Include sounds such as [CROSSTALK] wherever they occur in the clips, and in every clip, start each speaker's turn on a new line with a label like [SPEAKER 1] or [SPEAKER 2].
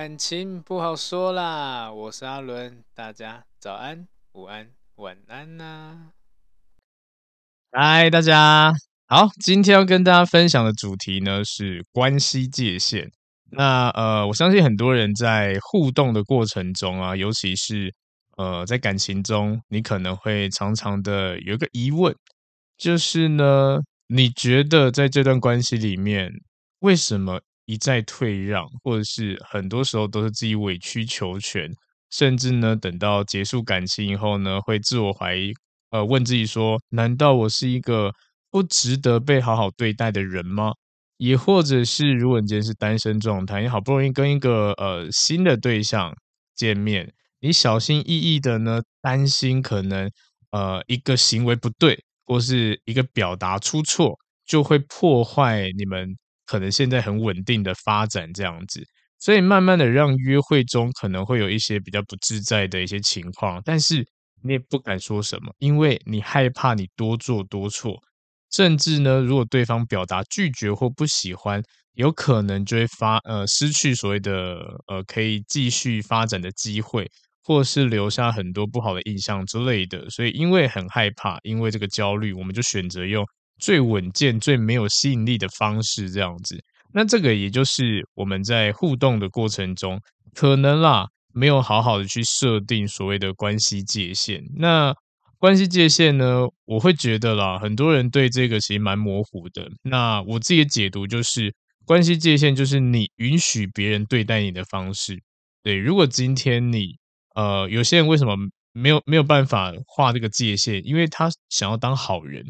[SPEAKER 1] 感情不好说啦，我是阿伦，大家早安、午安、晚安呐、嗨，大家好，今天要跟大家分享的主题呢是关系界限。那呃，我相信很多人在互动的过程中啊，尤其是呃在感情中，你可能会常常的有一个疑问，就是呢，你觉得在这段关系里面，为什么？一再退让，或者是很多时候都是自己委曲求全，甚至呢，等到结束感情以后呢，会自我怀疑，呃，问自己说：难道我是一个不值得被好好对待的人吗？也或者是，如果你今天是单身状态，你好不容易跟一个呃新的对象见面，你小心翼翼的呢，担心可能呃一个行为不对，或是一个表达出错，就会破坏你们。可能现在很稳定的发展这样子，所以慢慢的让约会中可能会有一些比较不自在的一些情况，但是你也不敢说什么，因为你害怕你多做多错，甚至呢，如果对方表达拒绝或不喜欢，有可能就会发呃失去所谓的呃可以继续发展的机会，或是留下很多不好的印象之类的。所以因为很害怕，因为这个焦虑，我们就选择用。最稳健、最没有吸引力的方式，这样子。那这个也就是我们在互动的过程中，可能啦，没有好好的去设定所谓的关系界限。那关系界限呢，我会觉得啦，很多人对这个其实蛮模糊的。那我自己的解读就是，关系界限就是你允许别人对待你的方式。对，如果今天你呃，有些人为什么没有没有办法画这个界限？因为他想要当好人。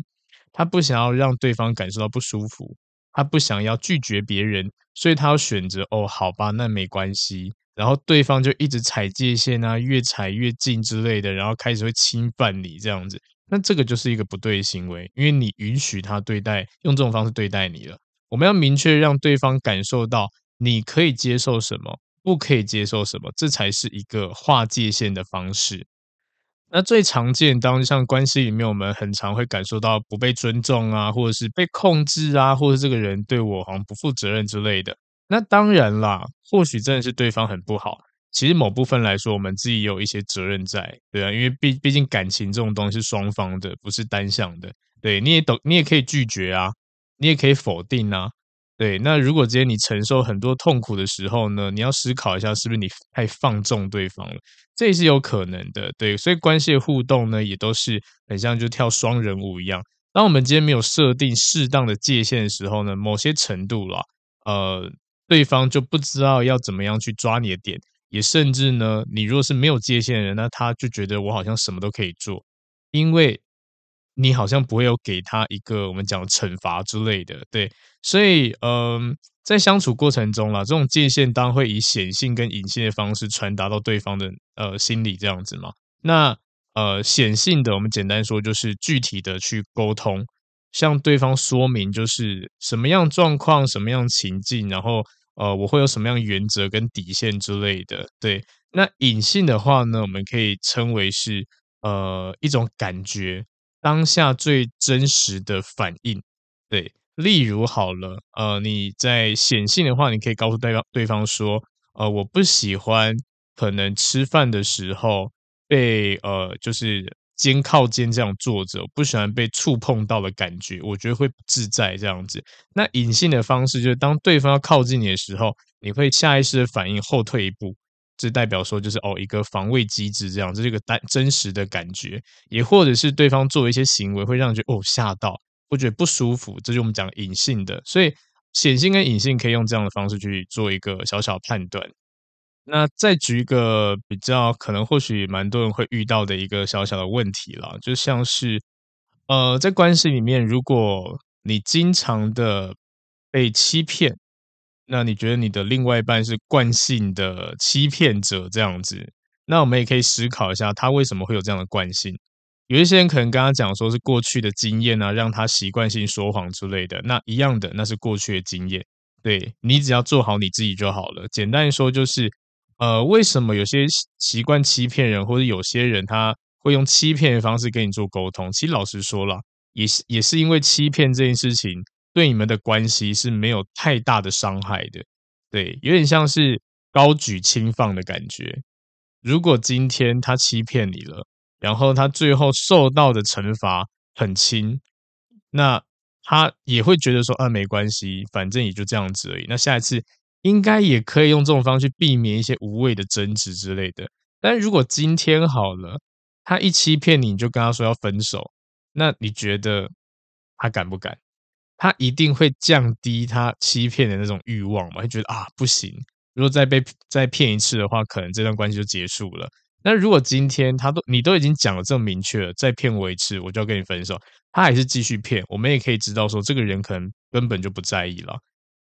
[SPEAKER 1] 他不想要让对方感受到不舒服，他不想要拒绝别人，所以他要选择哦，好吧，那没关系。然后对方就一直踩界限啊，越踩越近之类的，然后开始会侵犯你这样子。那这个就是一个不对的行为，因为你允许他对待，用这种方式对待你了。我们要明确让对方感受到你可以接受什么，不可以接受什么，这才是一个划界限的方式。那最常见，当像关系里面，我们很常会感受到不被尊重啊，或者是被控制啊，或者这个人对我好像不负责任之类的。那当然啦，或许真的是对方很不好。其实某部分来说，我们自己也有一些责任在，对啊，因为毕毕竟感情这种东西是双方的，不是单向的。对，你也懂，你也可以拒绝啊，你也可以否定啊。对，那如果今天你承受很多痛苦的时候呢，你要思考一下，是不是你太放纵对方了？这也是有可能的。对，所以关系互动呢，也都是很像就跳双人舞一样。当我们今天没有设定适当的界限的时候呢，某些程度啦，呃，对方就不知道要怎么样去抓你的点，也甚至呢，你如果是没有界限的人，那他就觉得我好像什么都可以做，因为。你好像不会有给他一个我们讲惩罚之类的，对，所以嗯、在相处过程中啦，这种界限当然会以显性跟隐性的方式传达到对方的呃心里这样子嘛。那呃显性的，我们简单说就是具体的去沟通，向对方说明就是什么样状况、什么样情境，然后呃我会有什么样原则跟底线之类的。对，那隐性的话呢，我们可以称为是呃一种感觉。当下最真实的反应，对，例如好了，呃，你在显性的话，你可以告诉对方，对方说，呃，我不喜欢可能吃饭的时候被呃，就是肩靠肩这样坐着，我不喜欢被触碰到的感觉，我觉得会不自在这样子。那隐性的方式就是，当对方要靠近你的时候，你会下意识的反应后退一步。这代表说就是哦，一个防卫机制这样，这是一个单真实的感觉，也或者是对方做一些行为会让你觉得哦吓到，或觉得不舒服，这就是我们讲隐性的。所以显性跟隐性可以用这样的方式去做一个小小判断。那再举一个比较可能或许蛮多人会遇到的一个小小的问题啦，就像是呃，在关系里面，如果你经常的被欺骗，那你觉得你的另外一半是惯性的欺骗者这样子，那我们也可以思考一下，他为什么会有这样的惯性？有一些人可能跟他讲说是过去的经验啊，让他习惯性说谎之类的，那一样的，那是过去的经验。对，你只要做好你自己就好了。简单说就是，呃，为什么有些习惯欺骗人，或者有些人他会用欺骗的方式跟你做沟通？其实老实说了，也是也是因为欺骗这件事情对你们的关系是没有太大的伤害的。对，有点像是高举轻放的感觉。如果今天他欺骗你了，然后他最后受到的惩罚很轻，那。他也会觉得说，啊，没关系，反正也就这样子而已。那下一次应该也可以用这种方式避免一些无谓的争执之类的。但如果今天好了，他一欺骗你，你就跟他说要分手，那你觉得他敢不敢？他一定会降低他欺骗的那种欲望嘛？会觉得啊，不行，如果再被再骗一次的话，可能这段关系就结束了。那如果今天他都你都已经讲了这么明确了，再骗我一次，我就要跟你分手。他还是继续骗，我们也可以知道说，这个人可能根本就不在意了。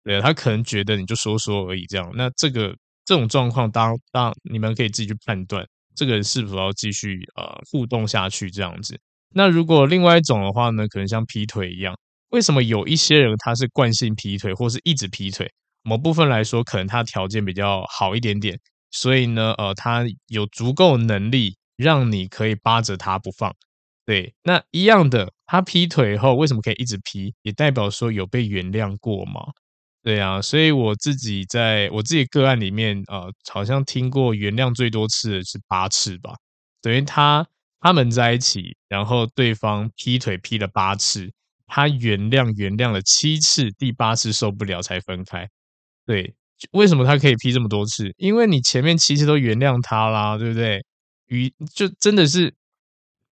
[SPEAKER 1] 对，他可能觉得你就说说而已，这样。那这个这种状况，当当你们可以自己去判断，这个人是否要继续呃互动下去这样子。那如果另外一种的话呢，可能像劈腿一样，为什么有一些人他是惯性劈腿，或是一直劈腿？某部分来说，可能他条件比较好一点点，所以呢，呃，他有足够能力让你可以扒着他不放。对，那一样的，他劈腿后为什么可以一直劈？也代表说有被原谅过吗？对啊，所以我自己在我自己个案里面，呃，好像听过原谅最多次的是八次吧。等于他他们在一起，然后对方劈腿劈了八次，他原谅原谅了七次，第八次受不了才分开。对，为什么他可以劈这么多次？因为你前面七次都原谅他啦，对不对？与就真的是。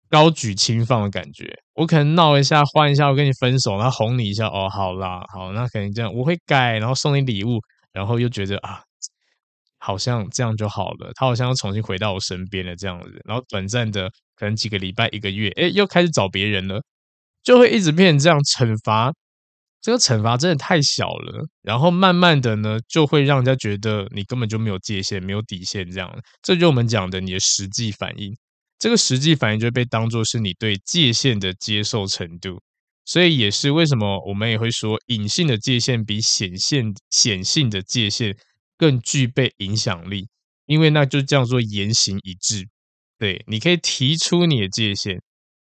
[SPEAKER 1] 高举轻放的感觉，我可能闹一下，换一下，我跟你分手，然后哄你一下，哦，好啦，好，那肯定这样，我会改，然后送你礼物，然后又觉得啊，好像这样就好了，他好像要重新回到我身边了这样子，然后短暂的可能几个礼拜、一个月，诶，又开始找别人了，就会一直变成这样惩罚，这个惩罚真的太小了，然后慢慢的呢，就会让人家觉得你根本就没有界限，没有底线这样，这就是我们讲的你的实际反应。这个实际反应就被当作是你对界限的接受程度，所以也是为什么我们也会说，隐性的界限比显现显性的界限更具备影响力，因为那就叫做言行一致。对，你可以提出你的界限，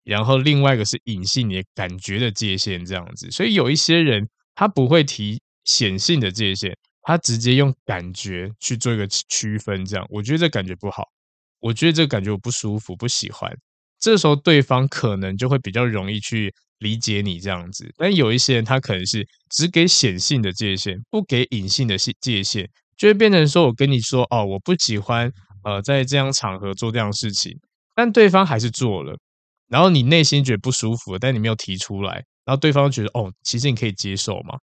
[SPEAKER 1] 然后另外一个是隐性你的感觉的界限，这样子。所以有一些人他不会提显性的界限，他直接用感觉去做一个区分，这样我觉得这感觉不好。我觉得这感觉我不舒服，不喜欢。这时候对方可能就会比较容易去理解你这样子，但有一些人他可能是只给显性的界限，不给隐性的界限，就会变成说我跟你说哦，我不喜欢呃在这样场合做这样事情，但对方还是做了，然后你内心觉得不舒服，但你没有提出来，然后对方觉得哦，其实你可以接受嘛。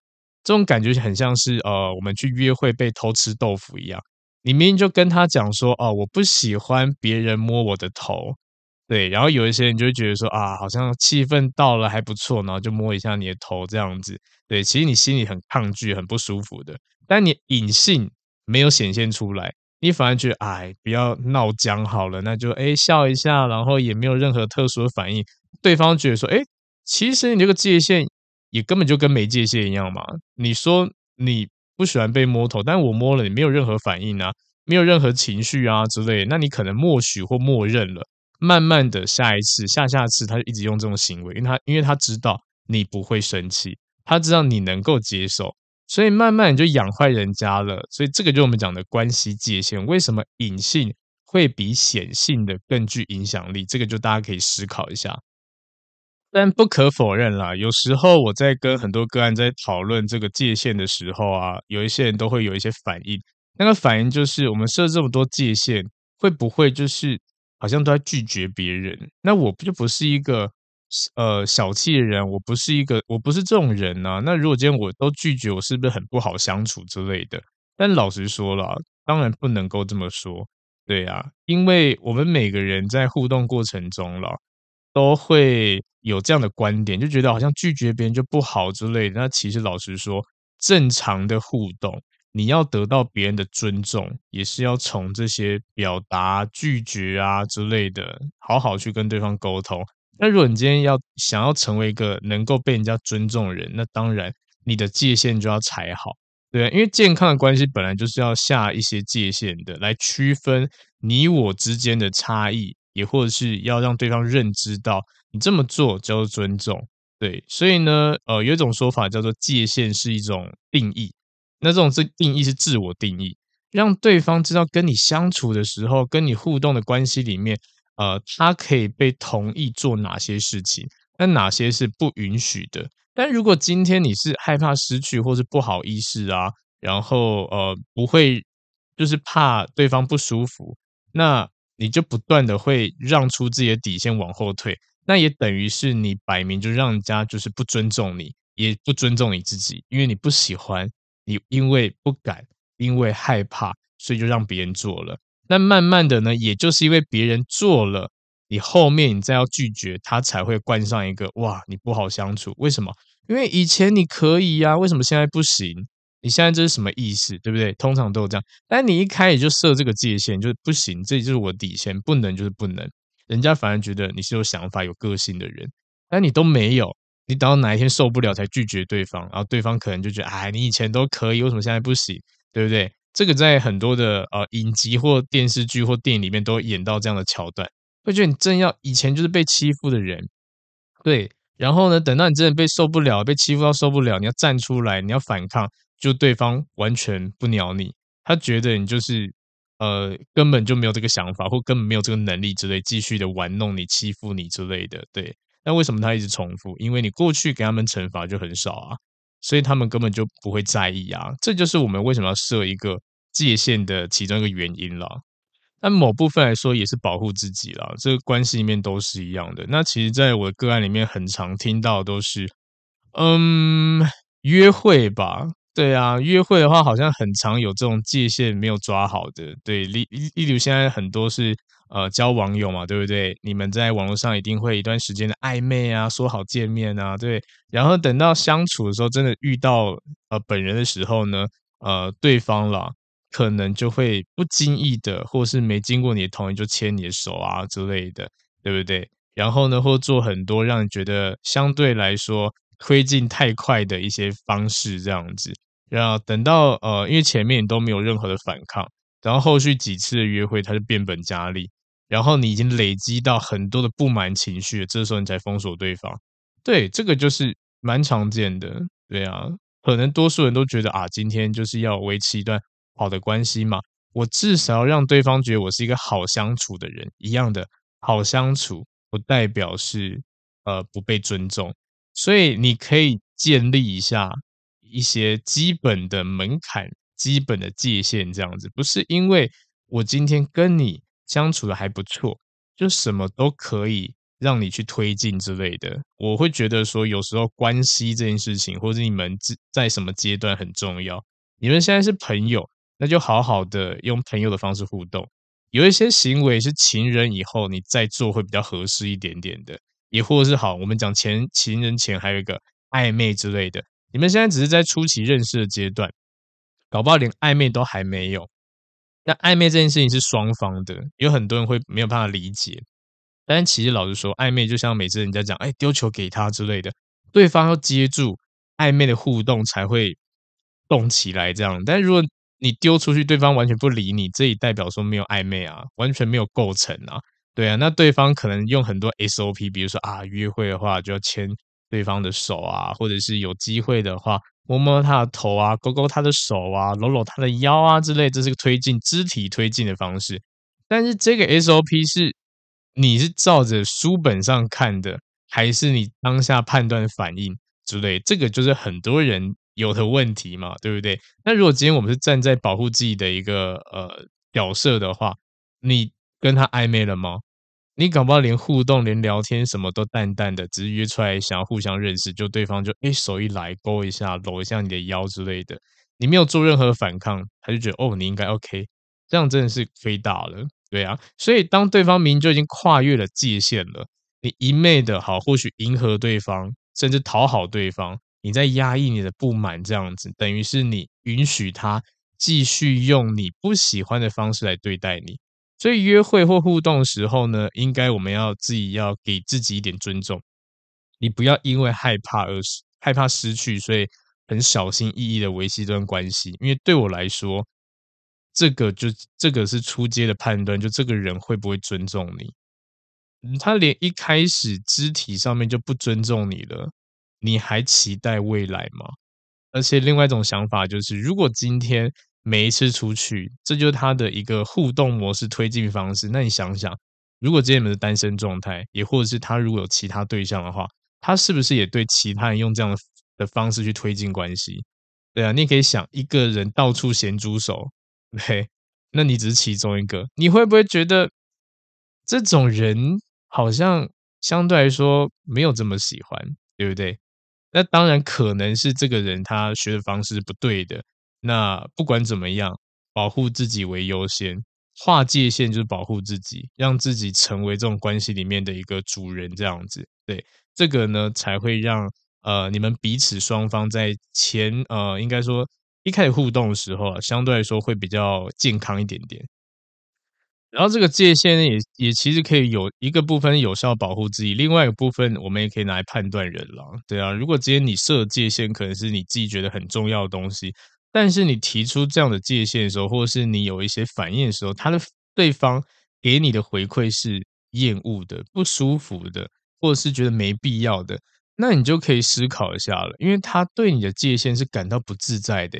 [SPEAKER 1] 这种感觉很像是呃我们去约会被偷吃豆腐一样。你明明就跟他讲说，哦，我不喜欢别人摸我的头，对，然后有一些人就会觉得说，啊，好像气氛到了还不错，然后就摸一下你的头这样子，对，其实你心里很抗拒、很不舒服的，但你隐性没有显现出来，你反而觉得，哎，不要闹僵好了，那就哎笑一下，然后也没有任何特殊的反应，对方觉得说，哎，其实你这个界限也根本就跟没界限一样嘛，你说你。不喜欢被摸头，但我摸了，你没有任何反应啊，没有任何情绪啊之类，那你可能默许或默认了。慢慢的，下一次、下下次，他就一直用这种行为，因为他因为他知道你不会生气，他知道你能够接受，所以慢慢你就养坏人家了。所以这个就是我们讲的关系界限，为什么隐性会比显性的更具影响力？这个就大家可以思考一下。但不可否认啦，有时候我在跟很多个案在讨论这个界限的时候啊，有一些人都会有一些反应。那个反应就是，我们设这么多界限，会不会就是好像都在拒绝别人？那我就不是一个呃小气的人，我不是一个，我不是这种人呐。那如果今天我都拒绝，我是不是很不好相处之类的？但老实说了，当然不能够这么说，对啊，因为我们每个人在互动过程中了，都会有这样的观点，就觉得好像拒绝别人就不好之类的。那其实老实说，正常的互动，你要得到别人的尊重，也是要从这些表达拒绝啊之类的，好好去跟对方沟通。那如果你今天要想要成为一个能够被人家尊重的人，那当然你的界限就要踩好，对，因为健康的关系本来就是要下一些界限的，来区分你我之间的差异。也或者是要让对方认知到你这么做叫做尊重，对，所以呢，呃，有一种说法叫做界限是一种定义，那这种是定义是自我定义，让对方知道跟你相处的时候，跟你互动的关系里面，呃，他可以被同意做哪些事情，那哪些是不允许的。但如果今天你是害怕失去或是不好意思啊，然后呃不会，就是怕对方不舒服，那。你就不断的会让出自己的底线往后退，那也等于是你摆明就让人家就是不尊重你，也不尊重你自己，因为你不喜欢，你因为不敢，因为害怕，所以就让别人做了。那慢慢的呢，也就是因为别人做了，你后面你再要拒绝他，才会冠上一个哇，你不好相处。为什么？因为以前你可以呀，为什么现在不行？你现在这是什么意思，对不对？通常都有这样，但你一开始就设这个界限，就是不行，这就是我底线，不能就是不能。人家反而觉得你是有想法、有个性的人，但你都没有，你等到哪一天受不了才拒绝对方，然后对方可能就觉得，哎，你以前都可以，为什么现在不行？对不对？这个在很多的呃影集或电视剧或电影里面都演到这样的桥段，会觉得你正要以前就是被欺负的人，对，然后呢，等到你真的被受不了，被欺负到受不了，你要站出来，你要反抗。就对方完全不鸟你，他觉得你就是呃根本就没有这个想法，或根本没有这个能力之类，继续的玩弄你、欺负你之类的。对，那为什么他一直重复？因为你过去给他们惩罚就很少啊，所以他们根本就不会在意啊。这就是我们为什么要设一个界限的其中一个原因了。那某部分来说也是保护自己啦，这个关系里面都是一样的。那其实在我的个案里面，很常听到都是嗯约会吧。对啊，约会的话好像很常有这种界限没有抓好的。对，例例如现在很多是呃交网友嘛，对不对？你们在网络上一定会一段时间的暧昧啊，说好见面啊，对。然后等到相处的时候，真的遇到呃本人的时候呢，呃对方啦可能就会不经意的，或是没经过你的同意就牵你的手啊之类的，对不对？然后呢，或做很多让你觉得相对来说推进太快的一些方式，这样子。然后等到呃，因为前面你都没有任何的反抗，然后后续几次的约会，他就变本加厉，然后你已经累积到很多的不满情绪，这时候你才封锁对方。对，这个就是蛮常见的。对啊，可能多数人都觉得啊，今天就是要维持一段好的关系嘛，我至少要让对方觉得我是一个好相处的人。一样的，好相处不代表是呃不被尊重，所以你可以建立一下。一些基本的门槛、基本的界限，这样子不是因为我今天跟你相处的还不错，就什么都可以让你去推进之类的。我会觉得说，有时候关系这件事情，或者你们在什么阶段很重要。你们现在是朋友，那就好好的用朋友的方式互动。有一些行为是情人以后你再做会比较合适一点点的，也或是好，我们讲前情人前还有一个暧昧之类的。你们现在只是在初期认识的阶段，搞不好连暧昧都还没有。那暧昧这件事情是双方的，有很多人会没有办法理解。但其实老实说，暧昧就像每次人家讲“哎，丢球给他”之类的，对方要接住暧昧的互动才会动起来这样。但如果你丢出去，对方完全不理你，这也代表说没有暧昧啊，完全没有构成啊。对啊，那对方可能用很多 SOP，比如说啊，约会的话就要牵。对方的手啊，或者是有机会的话，摸摸他的头啊，勾勾他的手啊，搂搂他的腰啊之类，这是个推进肢体推进的方式。但是这个 SOP 是你是照着书本上看的，还是你当下判断反应之类？这个就是很多人有的问题嘛，对不对？那如果今天我们是站在保护自己的一个呃角色的话，你跟他暧昧了吗？你搞不好连互动、连聊天什么都淡淡的，只是约出来想要互相认识，就对方就诶手一来勾一下、搂一下你的腰之类的，你没有做任何反抗，他就觉得哦你应该 OK，这样真的是亏大了，对啊。所以当对方明明就已经跨越了界限了，你一昧的好，或许迎合对方，甚至讨好对方，你在压抑你的不满，这样子等于是你允许他继续用你不喜欢的方式来对待你。所以约会或互动的时候呢，应该我们要自己要给自己一点尊重，你不要因为害怕而害怕失去，所以很小心翼翼的维系这段关系。因为对我来说，这个就这个是初阶的判断，就这个人会不会尊重你。他连一开始肢体上面就不尊重你了，你还期待未来吗？而且另外一种想法就是，如果今天。每一次出去，这就是他的一个互动模式推进方式。那你想想，如果这你们是单身状态，也或者是他如果有其他对象的话，他是不是也对其他人用这样的方式去推进关系？对啊，你也可以想一个人到处咸猪手，[LAUGHS] 对，那你只是其中一个，你会不会觉得这种人好像相对来说没有这么喜欢，对不对？那当然可能是这个人他学的方式是不对的。那不管怎么样，保护自己为优先，划界限就是保护自己，让自己成为这种关系里面的一个主人，这样子，对，这个呢才会让呃你们彼此双方在前呃应该说一开始互动的时候啊，相对来说会比较健康一点点。然后这个界限，也也其实可以有一个部分有效保护自己，另外一个部分我们也可以拿来判断人了，对啊，如果今天你设界限，可能是你自己觉得很重要的东西。但是你提出这样的界限的时候，或者是你有一些反应的时候，他的对方给你的回馈是厌恶的、不舒服的，或者是觉得没必要的，那你就可以思考一下了，因为他对你的界限是感到不自在的。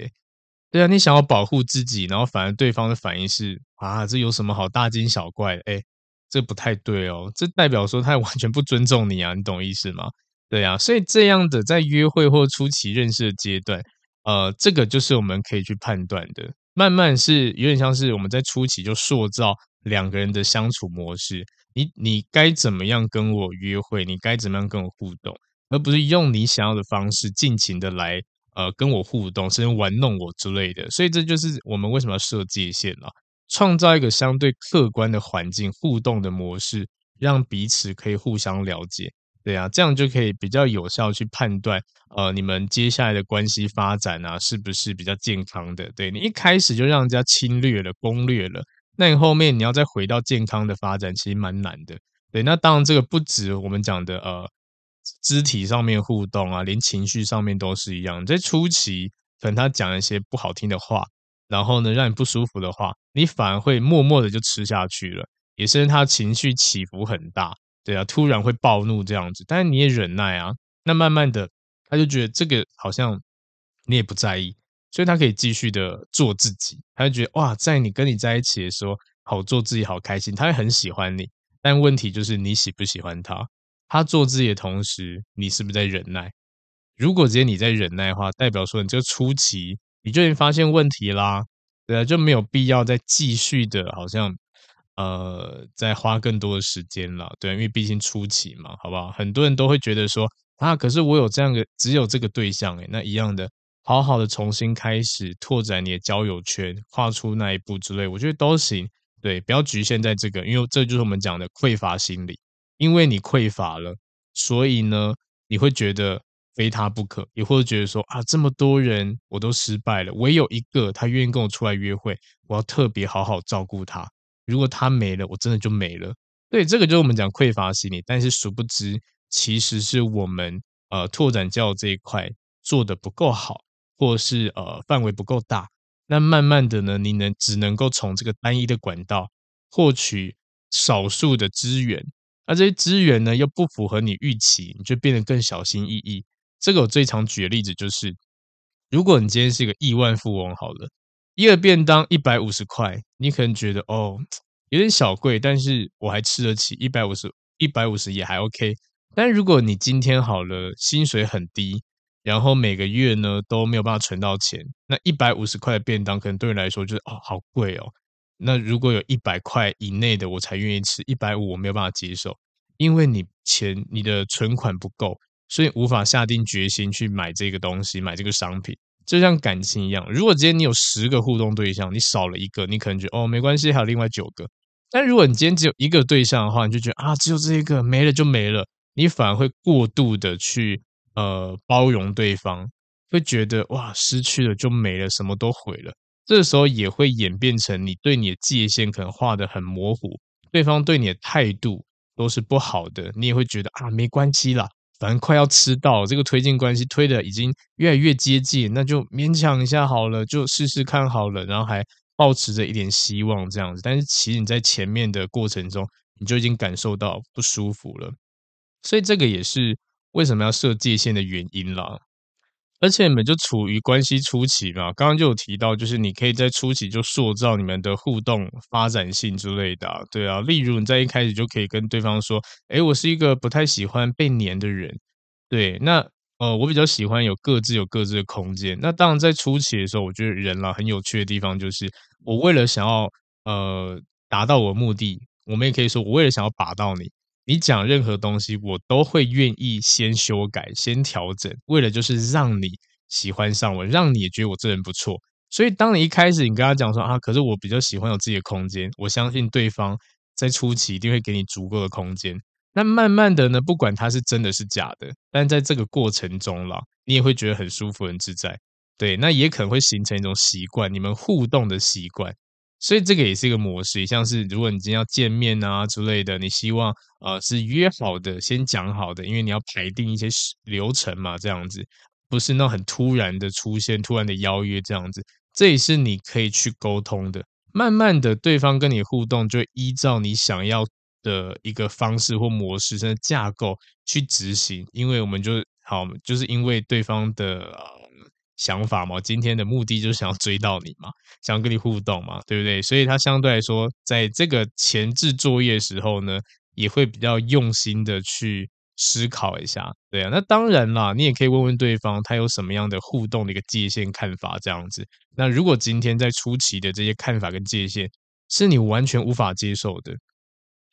[SPEAKER 1] 对啊，你想要保护自己，然后反而对方的反应是啊，这有什么好大惊小怪的？哎，这不太对哦，这代表说他完全不尊重你啊，你懂意思吗？对啊，所以这样的在约会或初期认识的阶段。呃，这个就是我们可以去判断的。慢慢是有点像是我们在初期就塑造两个人的相处模式。你你该怎么样跟我约会？你该怎么样跟我互动？而不是用你想要的方式尽情的来呃跟我互动，甚至玩弄我之类的。所以这就是我们为什么要设界限了，创造一个相对客观的环境，互动的模式，让彼此可以互相了解。对啊，这样就可以比较有效去判断，呃，你们接下来的关系发展啊，是不是比较健康的？对，你一开始就让人家侵略了、攻略了，那你后面你要再回到健康的发展，其实蛮难的。对，那当然这个不止我们讲的呃肢体上面互动啊，连情绪上面都是一样。在初期，可能他讲一些不好听的话，然后呢，让你不舒服的话，你反而会默默的就吃下去了，也是他情绪起伏很大。对啊，突然会暴怒这样子，但是你也忍耐啊。那慢慢的，他就觉得这个好像你也不在意，所以他可以继续的做自己。他就觉得哇，在你跟你在一起的时候，好做自己，好开心。他会很喜欢你，但问题就是你喜不喜欢他？他做自己的同时，你是不是在忍耐？如果直接你在忍耐的话，代表说你这个初期你就已经发现问题啦，对啊，就没有必要再继续的，好像。呃，再花更多的时间了，对，因为毕竟初期嘛，好不好？很多人都会觉得说啊，可是我有这样的，只有这个对象，诶，那一样的，好好的重新开始拓展你的交友圈，跨出那一步之类，我觉得都行，对，不要局限在这个，因为这就是我们讲的匮乏心理，因为你匮乏了，所以呢，你会觉得非他不可，也或者觉得说啊，这么多人我都失败了，唯有一个他愿意跟我出来约会，我要特别好好照顾他。如果他没了，我真的就没了。对，这个就是我们讲匮乏心理。但是殊不知，其实是我们呃拓展教育这一块做得不够好，或是呃范围不够大。那慢慢的呢，你能只能够从这个单一的管道获取少数的资源，而这些资源呢又不符合你预期，你就变得更小心翼翼。这个我最常举的例子就是，如果你今天是个亿万富翁，好了。一个便当一百五十块，你可能觉得哦有点小贵，但是我还吃得起，一百五十一百五十也还 OK。但如果你今天好了，薪水很低，然后每个月呢都没有办法存到钱，那一百五十块的便当可能对你来说就是哦好贵哦。那如果有一百块以内的，我才愿意吃，一百五我没有办法接受，因为你钱你的存款不够，所以无法下定决心去买这个东西，买这个商品。就像感情一样，如果今天你有十个互动对象，你少了一个，你可能觉得哦没关系，还有另外九个。但如果你今天只有一个对象的话，你就觉得啊只有这一个没了就没了，你反而会过度的去呃包容对方，会觉得哇失去了就没了，什么都毁了。这时候也会演变成你对你的界限可能画得很模糊，对方对你的态度都是不好的，你也会觉得啊没关系啦。反正快要吃到这个推进关系推的已经越来越接近，那就勉强一下好了，就试试看好了，然后还抱持着一点希望这样子。但是其实你在前面的过程中，你就已经感受到不舒服了，所以这个也是为什么要设界限的原因啦。而且你们就处于关系初期嘛，刚刚就有提到，就是你可以在初期就塑造你们的互动发展性之类的，对啊，例如你在一开始就可以跟对方说，诶，我是一个不太喜欢被黏的人，对，那呃，我比较喜欢有各自有各自的空间。那当然在初期的时候，我觉得人啦很有趣的地方就是，我为了想要呃达到我的目的，我们也可以说，我为了想要把到你。你讲任何东西，我都会愿意先修改、先调整，为了就是让你喜欢上我，让你也觉得我这人不错。所以，当你一开始你跟他讲说啊，可是我比较喜欢有自己的空间，我相信对方在初期一定会给你足够的空间。那慢慢的呢，不管他是真的是假的，但在这个过程中啦，你也会觉得很舒服、很自在。对，那也可能会形成一种习惯，你们互动的习惯。所以这个也是一个模式，像是如果你今天要见面啊之类的，你希望呃是约好的，先讲好的，因为你要排定一些流程嘛，这样子不是那很突然的出现、突然的邀约这样子，这也是你可以去沟通的。慢慢的，对方跟你互动就依照你想要的一个方式或模式、甚至架构去执行，因为我们就好，就是因为对方的。呃想法嘛，今天的目的就是想要追到你嘛，[LAUGHS] 想要跟你互动嘛，对不对？所以他相对来说，在这个前置作业的时候呢，也会比较用心的去思考一下，对啊。那当然啦，你也可以问问对方，他有什么样的互动的一个界限看法这样子。那如果今天在初期的这些看法跟界限是你完全无法接受的，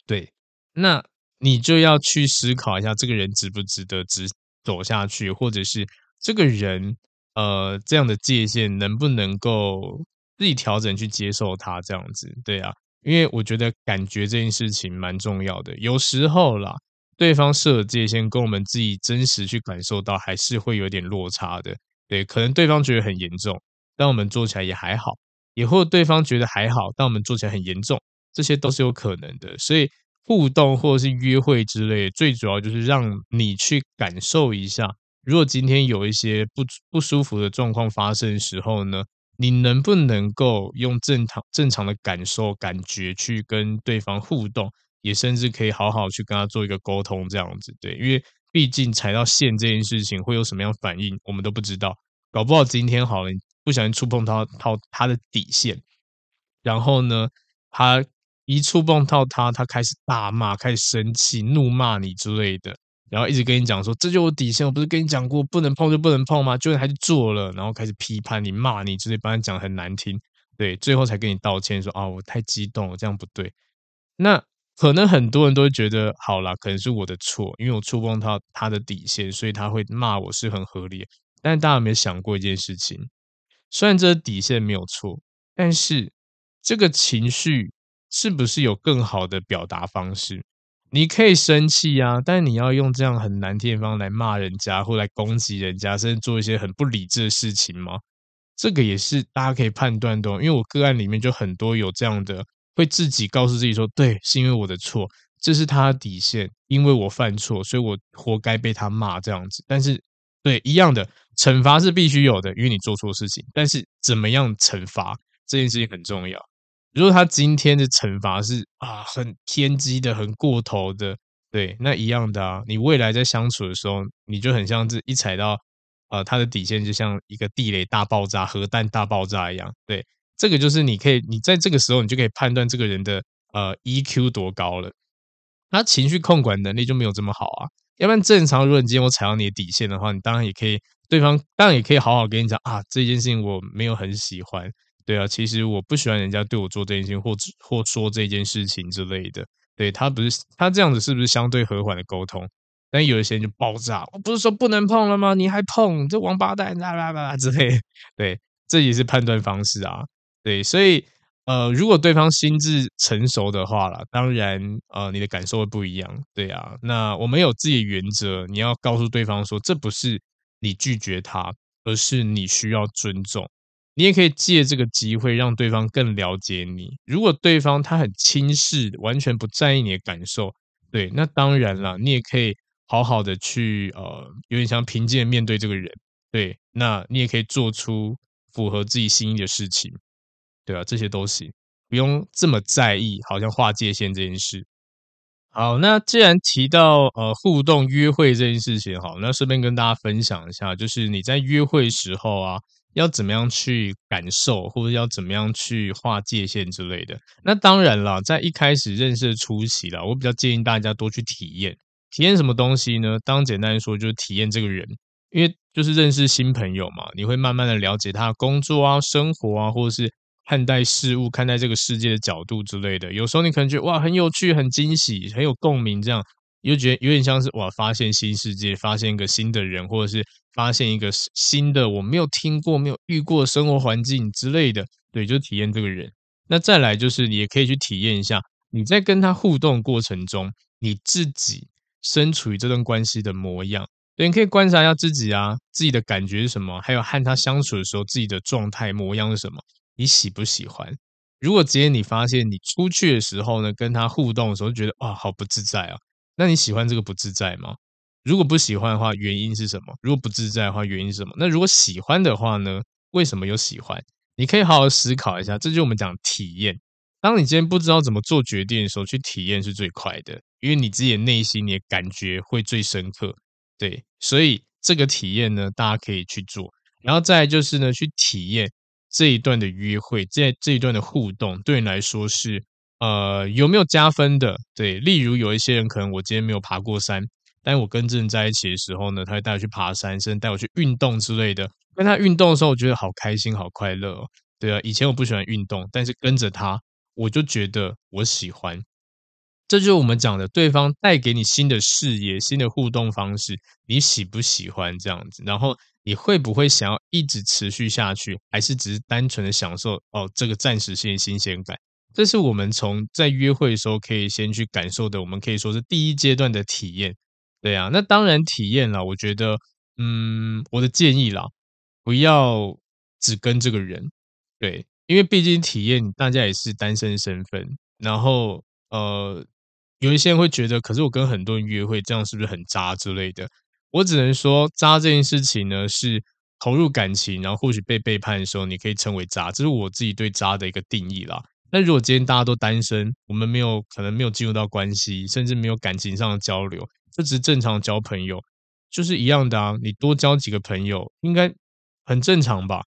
[SPEAKER 1] 对，那你就要去思考一下，这个人值不值得直走下去，或者是这个人。呃，这样的界限能不能够自己调整去接受它？这样子，对啊，因为我觉得感觉这件事情蛮重要的。有时候啦，对方设的界限跟我们自己真实去感受到，还是会有点落差的。对，可能对方觉得很严重，但我们做起来也还好；也或对方觉得还好，但我们做起来很严重，这些都是有可能的。所以互动或者是约会之类，最主要就是让你去感受一下。如果今天有一些不不舒服的状况发生的时候呢，你能不能够用正常正常的感受、感觉去跟对方互动，也甚至可以好好去跟他做一个沟通，这样子对，因为毕竟踩到线这件事情会有什么样反应，我们都不知道，搞不好今天好了，不小心触碰到到他的底线，然后呢，他一触碰到他，他开始大骂、开始生气、怒骂你之类的。然后一直跟你讲说，这就我底线，我不是跟你讲过不能碰就不能碰吗？就还是做了，然后开始批判你、骂你，直接把你讲很难听，对，最后才跟你道歉说啊，我太激动了，这样不对。那可能很多人都会觉得，好啦，可能是我的错，因为我触碰到他的底线，所以他会骂我是很合理。但大家有没有想过一件事情？虽然这个底线没有错，但是这个情绪是不是有更好的表达方式？你可以生气啊，但你要用这样很难听的方式来骂人家，或来攻击人家，甚至做一些很不理智的事情吗？这个也是大家可以判断的，哦因为我个案里面就很多有这样的，会自己告诉自己说，对，是因为我的错，这是他的底线，因为我犯错，所以我活该被他骂这样子。但是，对，一样的惩罚是必须有的，因为你做错事情，但是怎么样惩罚这件事情很重要。如果他今天的惩罚是啊很偏激的、很过头的，对，那一样的啊，你未来在相处的时候，你就很像是一踩到呃他的底线，就像一个地雷大爆炸、核弹大爆炸一样。对，这个就是你可以，你在这个时候，你就可以判断这个人的呃 EQ 多高了，他情绪控管能力就没有这么好啊。要不然正常，如果你今天我踩到你的底线的话，你当然也可以，对方当然也可以好好跟你讲啊，这件事情我没有很喜欢。对啊，其实我不喜欢人家对我做这件事情，或或说这件事情之类的。对，他不是他这样子，是不是相对和缓的沟通？但有一些人就爆炸，我不是说不能碰了吗？你还碰，这王八蛋，啦啦啦啦之类。对，这也是判断方式啊。对，所以呃，如果对方心智成熟的话啦，当然呃，你的感受会不一样。对啊，那我们有自己的原则，你要告诉对方说，这不是你拒绝他，而是你需要尊重。你也可以借这个机会让对方更了解你。如果对方他很轻视，完全不在意你的感受，对，那当然了，你也可以好好的去呃，有点像平静的面对这个人，对，那你也可以做出符合自己心意的事情，对啊，这些都行，不用这么在意，好像划界限这件事。好，那既然提到呃互动约会这件事情，好，那顺便跟大家分享一下，就是你在约会时候啊。要怎么样去感受，或者要怎么样去划界限之类的？那当然了，在一开始认识的初期啦，我比较建议大家多去体验。体验什么东西呢？当简单说，就是体验这个人，因为就是认识新朋友嘛，你会慢慢的了解他的工作啊、生活啊，或者是看待事物、看待这个世界的角度之类的。有时候你可能觉得哇，很有趣、很惊喜、很有共鸣，这样。又觉得有点像是哇，发现新世界，发现一个新的人，或者是发现一个新的我没有听过、没有遇过的生活环境之类的，对，就体验这个人。那再来就是，你也可以去体验一下，你在跟他互动过程中，你自己身处于这段关系的模样。对，你可以观察一下自己啊，自己的感觉是什么，还有和他相处的时候自己的状态模样是什么，你喜不喜欢？如果今天你发现你出去的时候呢，跟他互动的时候觉得哇，好不自在啊。那你喜欢这个不自在吗？如果不喜欢的话，原因是什么？如果不自在的话，原因是什么？那如果喜欢的话呢？为什么有喜欢？你可以好好思考一下。这就是我们讲体验。当你今天不知道怎么做决定的时候，去体验是最快的，因为你自己的内心你的感觉会最深刻。对，所以这个体验呢，大家可以去做。然后再就是呢，去体验这一段的约会，这这一段的互动，对你来说是。呃，有没有加分的？对，例如有一些人可能我今天没有爬过山，但我跟这人在一起的时候呢，他会带我去爬山，甚至带我去运动之类的。跟他运动的时候，我觉得好开心、好快乐哦。对啊，以前我不喜欢运动，但是跟着他，我就觉得我喜欢。这就是我们讲的，对方带给你新的视野、新的互动方式，你喜不喜欢这样子？然后你会不会想要一直持续下去，还是只是单纯的享受哦这个暂时性新鲜感？这是我们从在约会的时候可以先去感受的，我们可以说是第一阶段的体验，对啊。那当然体验了，我觉得，嗯，我的建议啦，不要只跟这个人，对，因为毕竟体验大家也是单身身份，然后呃，有一些人会觉得，可是我跟很多人约会，这样是不是很渣之类的？我只能说，渣这件事情呢，是投入感情，然后或许被背叛的时候，你可以称为渣，这是我自己对渣的一个定义啦。那如果今天大家都单身，我们没有可能没有进入到关系，甚至没有感情上的交流，这只是正常交朋友，就是一样的啊。你多交几个朋友，应该很正常吧？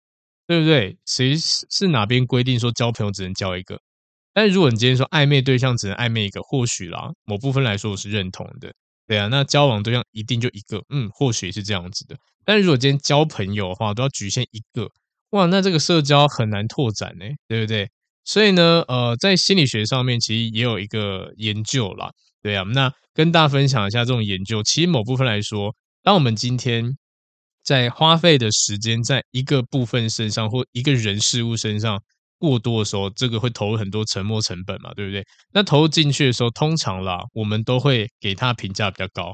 [SPEAKER 1] 对不对？谁是哪边规定说交朋友只能交一个？但如果你今天说暧昧对象只能暧昧一个，或许啦，某部分来说我是认同的。对啊，那交往对象一定就一个，嗯，或许是这样子的。但如果今天交朋友的话，都要局限一个，哇，那这个社交很难拓展呢，对不对？所以呢，呃，在心理学上面其实也有一个研究啦，对啊，那跟大家分享一下这种研究。其实某部分来说，当我们今天在花费的时间在一个部分身上或一个人事物身上过多的时候，这个会投入很多沉没成本嘛，对不对？那投入进去的时候，通常啦，我们都会给他评价比较高。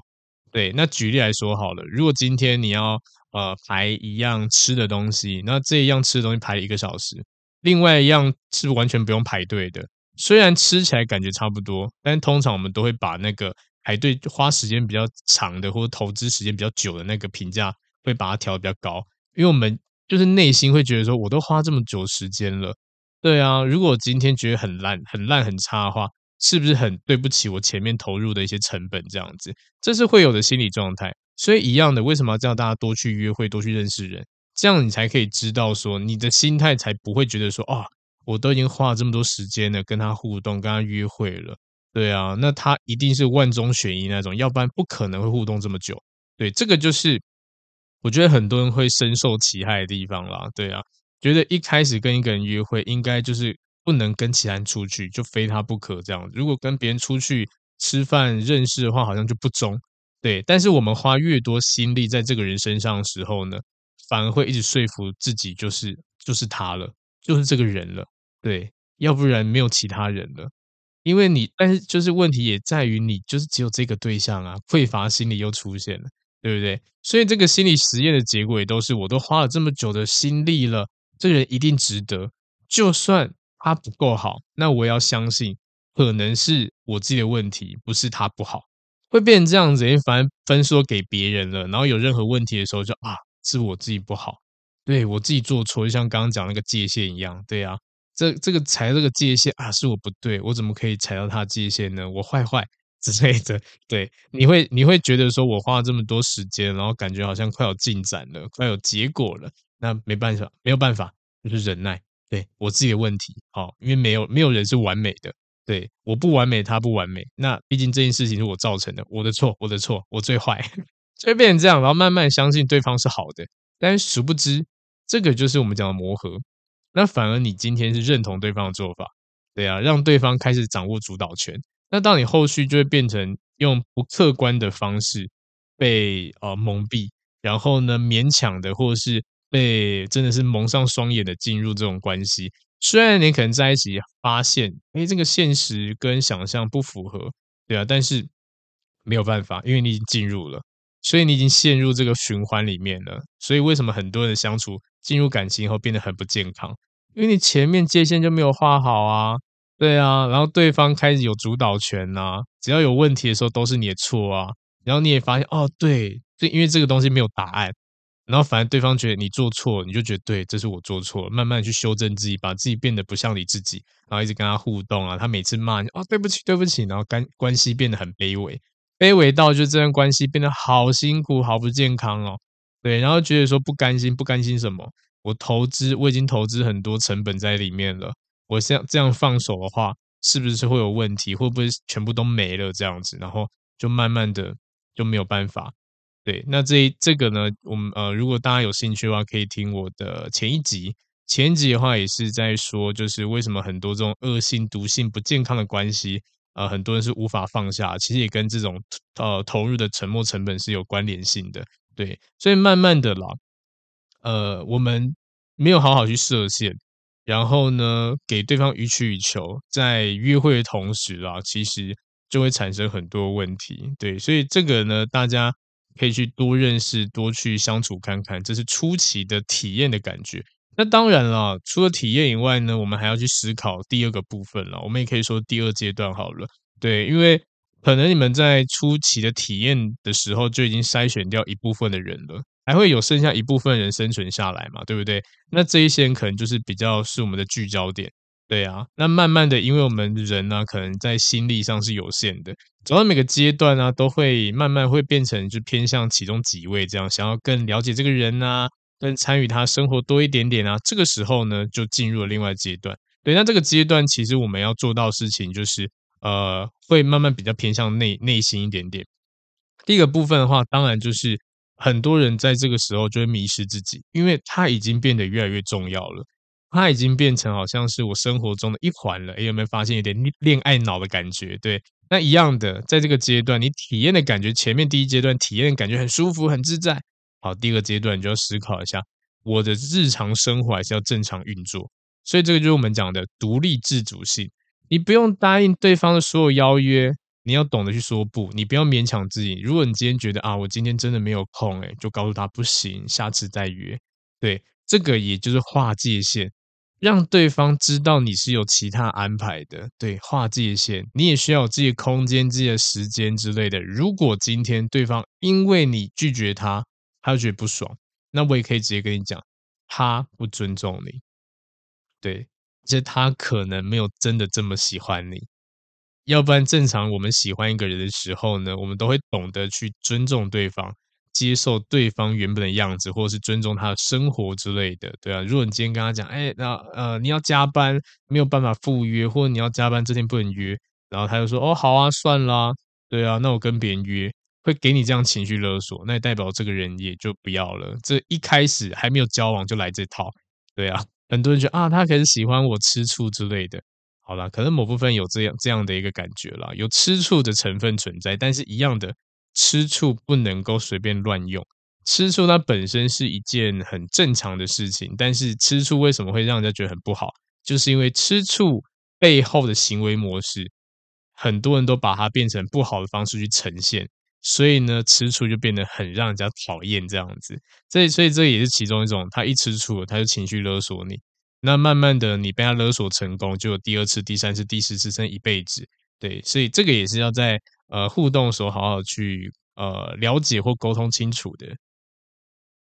[SPEAKER 1] 对，那举例来说好了，如果今天你要呃排一样吃的东西，那这一样吃的东西排一个小时。另外一样是完全不用排队的，虽然吃起来感觉差不多，但通常我们都会把那个排队花时间比较长的，或者投资时间比较久的那个评价，会把它调得比较高，因为我们就是内心会觉得说，我都花这么久时间了，对啊，如果今天觉得很烂、很烂、很差的话，是不是很对不起我前面投入的一些成本？这样子，这是会有的心理状态。所以一样的，为什么要叫大家多去约会，多去认识人？这样你才可以知道说，你的心态才不会觉得说，啊，我都已经花了这么多时间了，跟他互动，跟他约会了，对啊，那他一定是万中选一那种，要不然不可能会互动这么久。对，这个就是我觉得很多人会深受其害的地方啦。对啊，觉得一开始跟一个人约会，应该就是不能跟其他人出去，就非他不可这样。如果跟别人出去吃饭认识的话，好像就不忠。对，但是我们花越多心力在这个人身上的时候呢，反而会一直说服自己，就是就是他了，就是这个人了，对，要不然没有其他人了。因为你，但是就是问题也在于你就是只有这个对象啊，匮乏心理又出现了，对不对？所以这个心理实验的结果也都是，我都花了这么久的心力了，这人一定值得。就算他不够好，那我也要相信，可能是我自己的问题，不是他不好，会变成这样子。因为反正分说给别人了，然后有任何问题的时候，就啊，是我自己不好，对，我自己做错，就像刚刚讲那个界限一样，对啊。这这个踩这个界限啊，是我不对，我怎么可以踩到他界限呢？我坏坏 [LAUGHS] 之类的，对，你会你会觉得说我花了这么多时间，然后感觉好像快有进展了，快有结果了，那没办法，没有办法，就是忍耐，对我自己的问题，好，因为没有没有人是完美的，对，我不完美，他不完美，那毕竟这件事情是我造成的，我的错，我的错，我最坏，就会变成这样，然后慢慢相信对方是好的，但是殊不知，这个就是我们讲的磨合。那反而你今天是认同对方的做法，对啊，让对方开始掌握主导权。那当你后续就会变成用不客观的方式被呃蒙蔽，然后呢勉强的，或者是被真的是蒙上双眼的进入这种关系。虽然你可能在一起发现，哎，这个现实跟想象不符合，对啊，但是没有办法，因为你已经进入了，所以你已经陷入这个循环里面了。所以为什么很多人相处进入感情以后变得很不健康？因为你前面界限就没有画好啊，对啊，然后对方开始有主导权呐、啊，只要有问题的时候都是你的错啊，然后你也发现哦，对，就，因为这个东西没有答案，然后反正对方觉得你做错，你就觉得对，这是我做错了，慢慢去修正自己，把自己变得不像你自己，然后一直跟他互动啊，他每次骂你哦，对不起，对不起，然后关关系变得很卑微，卑微到就这段关系变得好辛苦，好不健康哦，对，然后觉得说不甘心，不甘心什么？我投资，我已经投资很多成本在里面了。我像这样放手的话，是不是会有问题？会不会全部都没了这样子？然后就慢慢的就没有办法。对，那这这个呢，我们呃，如果大家有兴趣的话，可以听我的前一集。前一集的话也是在说，就是为什么很多这种恶性、毒性、不健康的关系，呃，很多人是无法放下。其实也跟这种呃投入的沉没成本是有关联性的。对，所以慢慢的啦。呃，我们没有好好去设限，然后呢，给对方予取予求，在约会的同时啊，其实就会产生很多问题。对，所以这个呢，大家可以去多认识、多去相处看看，这是初期的体验的感觉。那当然了，除了体验以外呢，我们还要去思考第二个部分了。我们也可以说第二阶段好了。对，因为可能你们在初期的体验的时候就已经筛选掉一部分的人了。还会有剩下一部分人生存下来嘛，对不对？那这一些人可能就是比较是我们的聚焦点，对啊。那慢慢的，因为我们人呢、可能在心力上是有限的，走到每个阶段呢、都会慢慢会变成就偏向其中几位这样，想要更了解这个人啊，跟参与他生活多一点点啊。这个时候呢，就进入了另外阶段。对，那这个阶段其实我们要做到事情就是，呃，会慢慢比较偏向内内心一点点。第一个部分的话，当然就是。很多人在这个时候就会迷失自己，因为他已经变得越来越重要了，他已经变成好像是我生活中的一环了。诶，有没有发现有点恋爱脑的感觉？对，那一样的，在这个阶段，你体验的感觉，前面第一阶段体验感觉很舒服、很自在。好，第二个阶段你就要思考一下，我的日常生活还是要正常运作。所以这个就是我们讲的独立自主性，你不用答应对方的所有邀约。你要懂得去说不，你不要勉强自己。如果你今天觉得啊，我今天真的没有空，诶，就告诉他不行，下次再约。对，这个也就是划界限，让对方知道你是有其他安排的。对，划界限，你也需要有自己的空间、自己的时间之类的。如果今天对方因为你拒绝他，他就觉得不爽，那我也可以直接跟你讲，他不尊重你。对，这他可能没有真的这么喜欢你。要不然，正常我们喜欢一个人的时候呢，我们都会懂得去尊重对方，接受对方原本的样子，或者是尊重他的生活之类的，对啊。如果你今天跟他讲，哎，那呃你要加班，没有办法赴约，或者你要加班这天不能约，然后他就说，哦，好啊，算啦，对啊，那我跟别人约，会给你这样情绪勒索，那也代表这个人也就不要了。这一开始还没有交往就来这套，对啊，很多人觉得啊，他可是喜欢我吃醋之类的。好了，可能某部分有这样这样的一个感觉啦，有吃醋的成分存在，但是一样的吃醋不能够随便乱用。吃醋它本身是一件很正常的事情，但是吃醋为什么会让人家觉得很不好？就是因为吃醋背后的行为模式，很多人都把它变成不好的方式去呈现，所以呢，吃醋就变得很让人家讨厌这样子。这，所以这也是其中一种，他一吃醋，他就情绪勒索你。那慢慢的，你被他勒索成功，就有第二次、第三次、第四次，甚至一辈子。对，所以这个也是要在呃互动的时候好好去呃了解或沟通清楚的。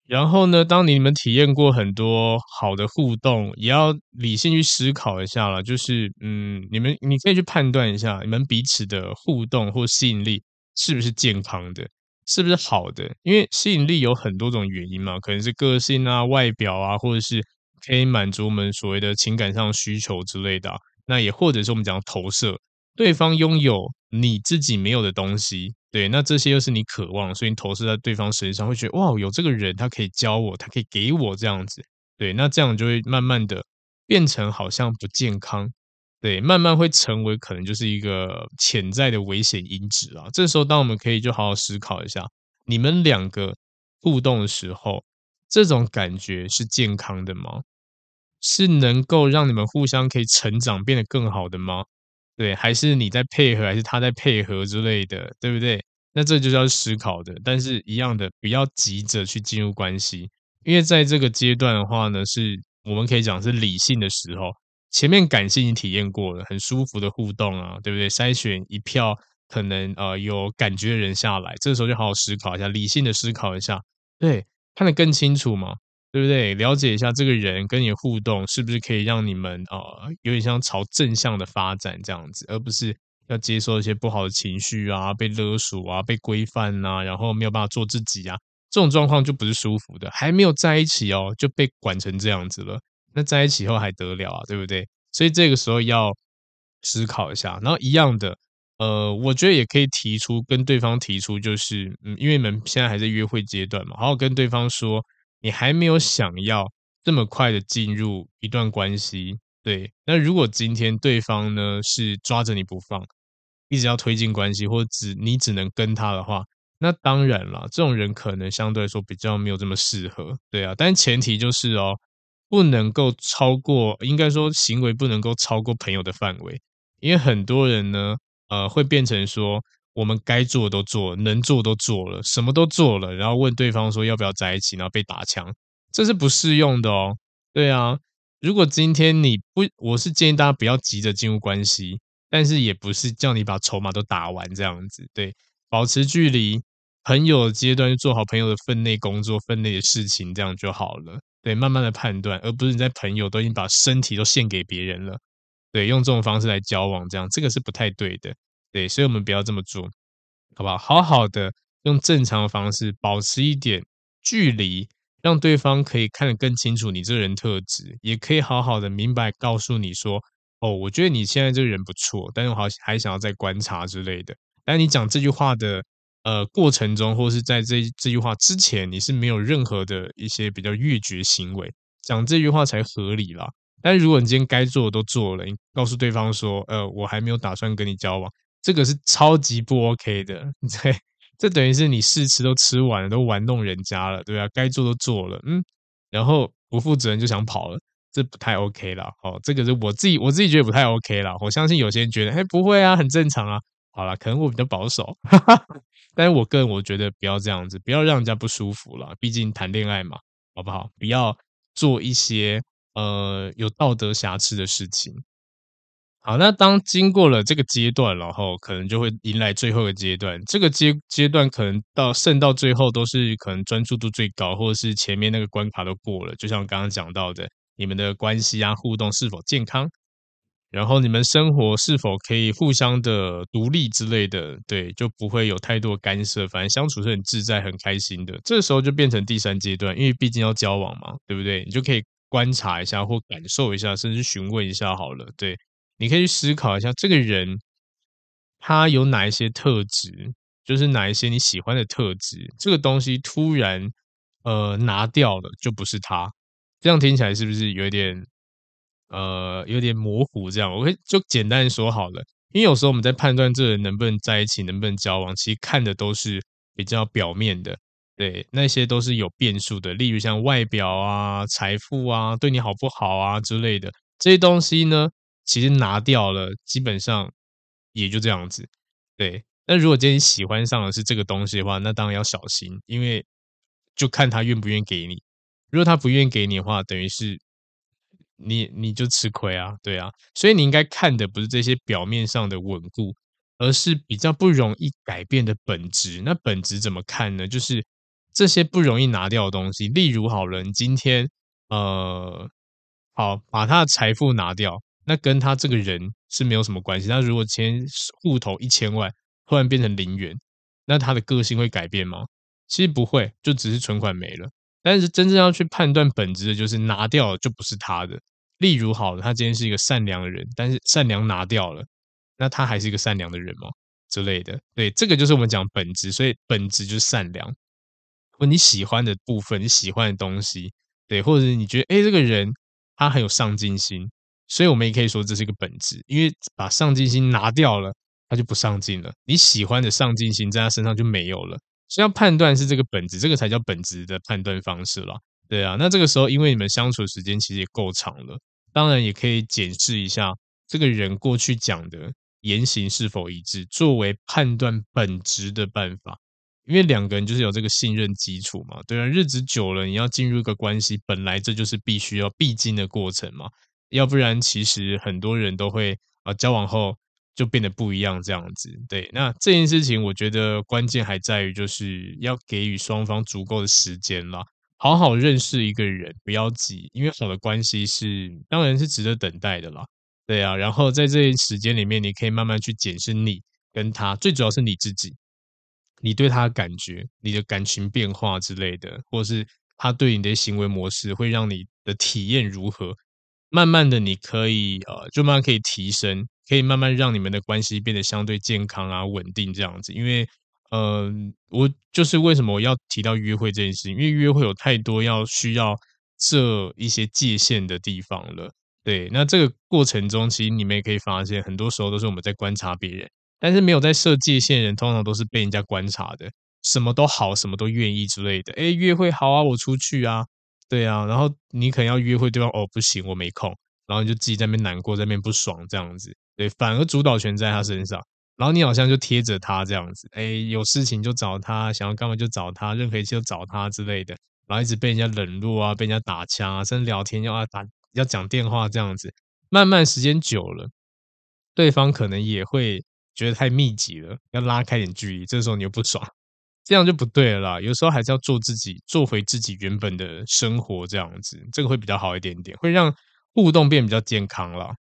[SPEAKER 1] 然后呢，当你们体验过很多好的互动，也要理性去思考一下了。就是，嗯，你们你可以去判断一下，你们彼此的互动或吸引力是不是健康的，是不是好的？因为吸引力有很多种原因嘛，可能是个性啊、外表啊，或者是可以满足我们所谓的情感上需求之类的。那也或者是我们讲投射。对方拥有你自己没有的东西，对，那这些又是你渴望，所以你投射在对方身上，会觉得哇，有这个人，他可以教我，他可以给我这样子，对，那这样就会慢慢的变成好像不健康，对，慢慢会成为可能就是一个潜在的危险因子啊。这时候，当我们可以就好好思考一下，你们两个互动的时候，这种感觉是健康的吗？是能够让你们互相可以成长，变得更好的吗？对，还是你在配合，还是他在配合之类的，对不对？那这就是要思考的。但是一样的，不要急着去进入关系，因为在这个阶段的话呢，是我们可以讲是理性的时候。前面感性已经体验过了，很舒服的互动啊，对不对？筛选一票可能呃有感觉的人下来，这时候就好好思考一下，理性的思考一下，对，看得更清楚嘛。对不对？了解一下这个人跟你互动，是不是可以让你们呃有点像朝正向的发展这样子，而不是要接受一些不好的情绪啊，被勒索啊，被规范啊，然后没有办法做自己啊，这种状况就不是舒服的。还没有在一起哦，就被管成这样子了，那在一起后还得了啊？对不对？所以这个时候要思考一下。然后一样的，呃，我觉得也可以提出跟对方提出，就是嗯，因为你们现在还在约会阶段嘛，好好跟对方说。你还没有想要这么快的进入一段关系，对？那如果今天对方呢是抓着你不放，一直要推进关系，或者只你只能跟他的话，那当然了，这种人可能相对来说比较没有这么适合，对啊。但前提就是哦，不能够超过，应该说行为不能够超过朋友的范围，因为很多人呢，呃，会变成说。我们该做的都做，能做都做了，什么都做了，然后问对方说要不要在一起，然后被打枪，这是不适用的哦。对啊，如果今天你不，我是建议大家不要急着进入关系，但是也不是叫你把筹码都打完这样子，对，保持距离，朋友阶段就做好朋友的分内工作、分内的事情，这样就好了。对，慢慢的判断，而不是你在朋友都已经把身体都献给别人了，对，用这种方式来交往，这样这个是不太对的。对，所以我们不要这么做，好不好？好好的用正常的方式保持一点距离，让对方可以看得更清楚你这个人特质，也可以好好的明白告诉你说，哦，我觉得你现在这个人不错，但是我好还想要再观察之类的。但你讲这句话的呃过程中，或是在这这句话之前，你是没有任何的一些比较越绝行为，讲这句话才合理啦。但如果你今天该做的都做了，你告诉对方说，呃，我还没有打算跟你交往。这个是超级不 OK 的，[LAUGHS] 对，这等于是你试吃都吃完了，都玩弄人家了，对吧？该做都做了，嗯，然后不负责任就想跑了，这不太 OK 了。哦，这个是我自己我自己觉得不太 OK 了。我相信有些人觉得，哎，不会啊，很正常啊。好了，可能我比较保守，[LAUGHS] 但是我个人我觉得不要这样子，不要让人家不舒服了。毕竟谈恋爱嘛，好不好？不要做一些呃有道德瑕疵的事情。好，那当经过了这个阶段，然后可能就会迎来最后一个阶段。这个阶阶段可能到剩到最后都是可能专注度最高，或者是前面那个关卡都过了。就像我刚刚讲到的，你们的关系啊互动是否健康，然后你们生活是否可以互相的独立之类的，对，就不会有太多干涉，反正相处是很自在、很开心的。这时候就变成第三阶段，因为毕竟要交往嘛，对不对？你就可以观察一下或感受一下，甚至询问一下好了，对。你可以去思考一下，这个人他有哪一些特质，就是哪一些你喜欢的特质。这个东西突然呃拿掉了，就不是他。这样听起来是不是有点呃有点模糊？这样我会就简单说好了。因为有时候我们在判断这个人能不能在一起，能不能交往，其实看的都是比较表面的，对，那些都是有变数的，例如像外表啊、财富啊、对你好不好啊之类的这些东西呢，其实拿掉了，基本上也就这样子，对。那如果今天喜欢上的是这个东西的话，那当然要小心，因为就看他愿不愿意给你。如果他不愿意给你的话，等于是你你就吃亏啊，对啊。所以你应该看的不是这些表面上的稳固，而是比较不容易改变的本质。那本质怎么看呢？就是这些不容易拿掉的东西，例如好人，今天呃，好把他的财富拿掉，那跟他这个人是没有什么关系。他如果前户头一千万。突然变成零元，那他的个性会改变吗？其实不会，就只是存款没了。但是真正要去判断本质的，就是拿掉了就不是他的。例如，好了，他今天是一个善良的人，但是善良拿掉了，那他还是一个善良的人吗？之类的。对，这个就是我们讲本质，所以本质就是善良。或你喜欢的部分，你喜欢的东西，对，或者是你觉得，诶，这个人他很有上进心，所以我们也可以说这是一个本质，因为把上进心拿掉了。他就不上进了，你喜欢的上进心在他身上就没有了，所以要判断是这个本质，这个才叫本质的判断方式了。对啊，那这个时候因为你们相处的时间其实也够长了，当然也可以检视一下这个人过去讲的言行是否一致，作为判断本质的办法。因为两个人就是有这个信任基础嘛，对啊，日子久了你要进入一个关系，本来这就是必须要必经的过程嘛，要不然其实很多人都会啊交往后。就变得不一样，这样子。对，那这件事情，我觉得关键还在于，就是要给予双方足够的时间啦，好好认识一个人，不要急，因为好的关系是，当然是值得等待的啦。对啊，然后在这些时间里面，你可以慢慢去检视你跟他，最主要是你自己，你对他的感觉，你的感情变化之类的，或是他对你的行为模式，会让你的体验如何？慢慢的，你可以呃，就慢慢可以提升。可以慢慢让你们的关系变得相对健康啊、稳定这样子，因为，呃，我就是为什么我要提到约会这件事情，因为约会有太多要需要设一些界限的地方了。对，那这个过程中，其实你们也可以发现，很多时候都是我们在观察别人，但是没有在设界限人，通常都是被人家观察的，什么都好，什么都愿意之类的。诶，约会好啊，我出去啊，对啊，然后你可能要约会对方，哦，不行，我没空，然后你就自己在那边难过，在那边不爽这样子。对，反而主导权在他身上，然后你好像就贴着他这样子，哎，有事情就找他，想要干嘛就找他，任何一切都找他之类的，然后一直被人家冷落啊，被人家打枪啊，甚至聊天要啊打要讲电话这样子，慢慢时间久了，对方可能也会觉得太密集了，要拉开点距离，这时候你又不爽，这样就不对了。有时候还是要做自己，做回自己原本的生活这样子，这个会比较好一点点，会让互动变比较健康了。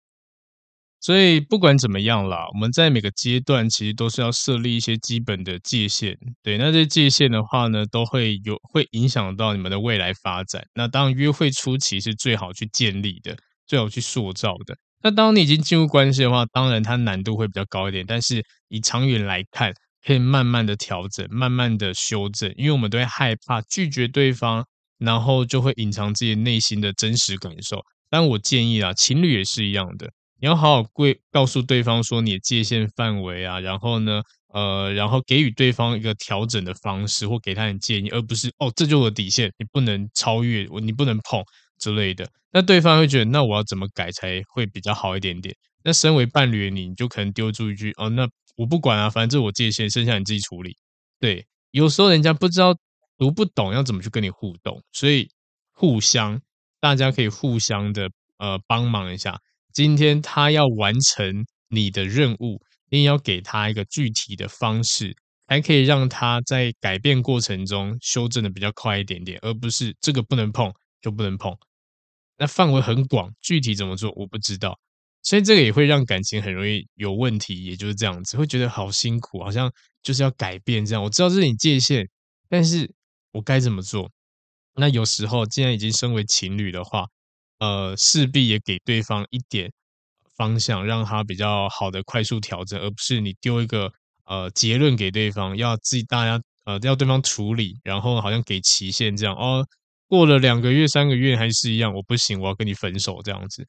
[SPEAKER 1] 所以不管怎么样啦，我们在每个阶段其实都是要设立一些基本的界限。对，那这些界限的话呢，都会有会影响到你们的未来发展。那当然，约会初期是最好去建立的，最好去塑造的。那当你已经进入关系的话，当然它难度会比较高一点，但是以长远来看，可以慢慢的调整，慢慢的修正，因为我们都会害怕拒绝对方，然后就会隐藏自己内心的真实感受。但我建议啊，情侣也是一样的。你要好好跪告诉对方说你的界限范围啊，然后呢，呃，然后给予对方一个调整的方式，或给他点建议，而不是哦，这就是我底线，你不能超越我，你不能碰之类的。那对方会觉得，那我要怎么改才会比较好一点点？那身为伴侣的你，你就可能丢出一句哦，那我不管啊，反正这我界限，剩下你自己处理。对，有时候人家不知道读不懂要怎么去跟你互动，所以互相大家可以互相的呃帮忙一下。今天他要完成你的任务，你也要给他一个具体的方式，还可以让他在改变过程中修正的比较快一点点，而不是这个不能碰就不能碰。那范围很广，具体怎么做我不知道，所以这个也会让感情很容易有问题，也就是这样子，会觉得好辛苦，好像就是要改变这样。我知道这是你界限，但是我该怎么做？那有时候既然已经身为情侣的话。呃，势必也给对方一点方向，让他比较好的快速调整，而不是你丢一个呃结论给对方，要自己大家呃要对方处理，然后好像给期限这样哦，过了两个月、三个月还是一样，我不行，我要跟你分手这样子。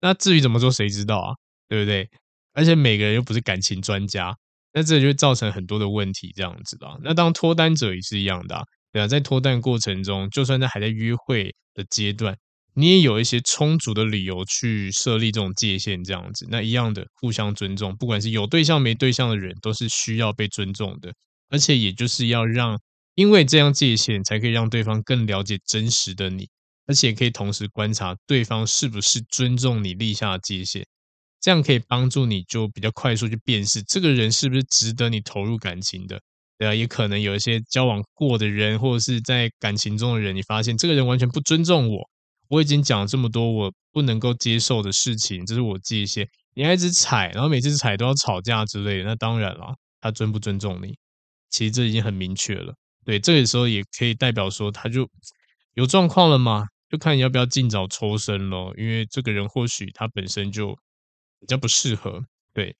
[SPEAKER 1] 那至于怎么做，谁知道啊？对不对？而且每个人又不是感情专家，那这就会造成很多的问题，这样子吧。那当脱单者也是一样的，对啊，在脱单过程中，就算在还在约会的阶段，你也有一些充足的理由去设立这种界限，这样子，那一样的互相尊重，不管是有对象没对象的人，都是需要被尊重的，而且也就是要让，因为这样界限才可以让对方更了解真实的你，而且可以同时观察对方是不是尊重你立下的界限。这样可以帮助你就比较快速去辨识这个人是不是值得你投入感情的，对啊，也可能有一些交往过的人或者是在感情中的人，你发现这个人完全不尊重我，我已经讲了这么多我不能够接受的事情，这是我界限，你还一直踩，然后每次踩都要吵架之类，那当然了，他尊不尊重你，其实这已经很明确了，对，这个时候也可以代表说他就有状况了嘛，就看你要不要尽早抽身咯，因为这个人或许他本身就。比较不适合，对，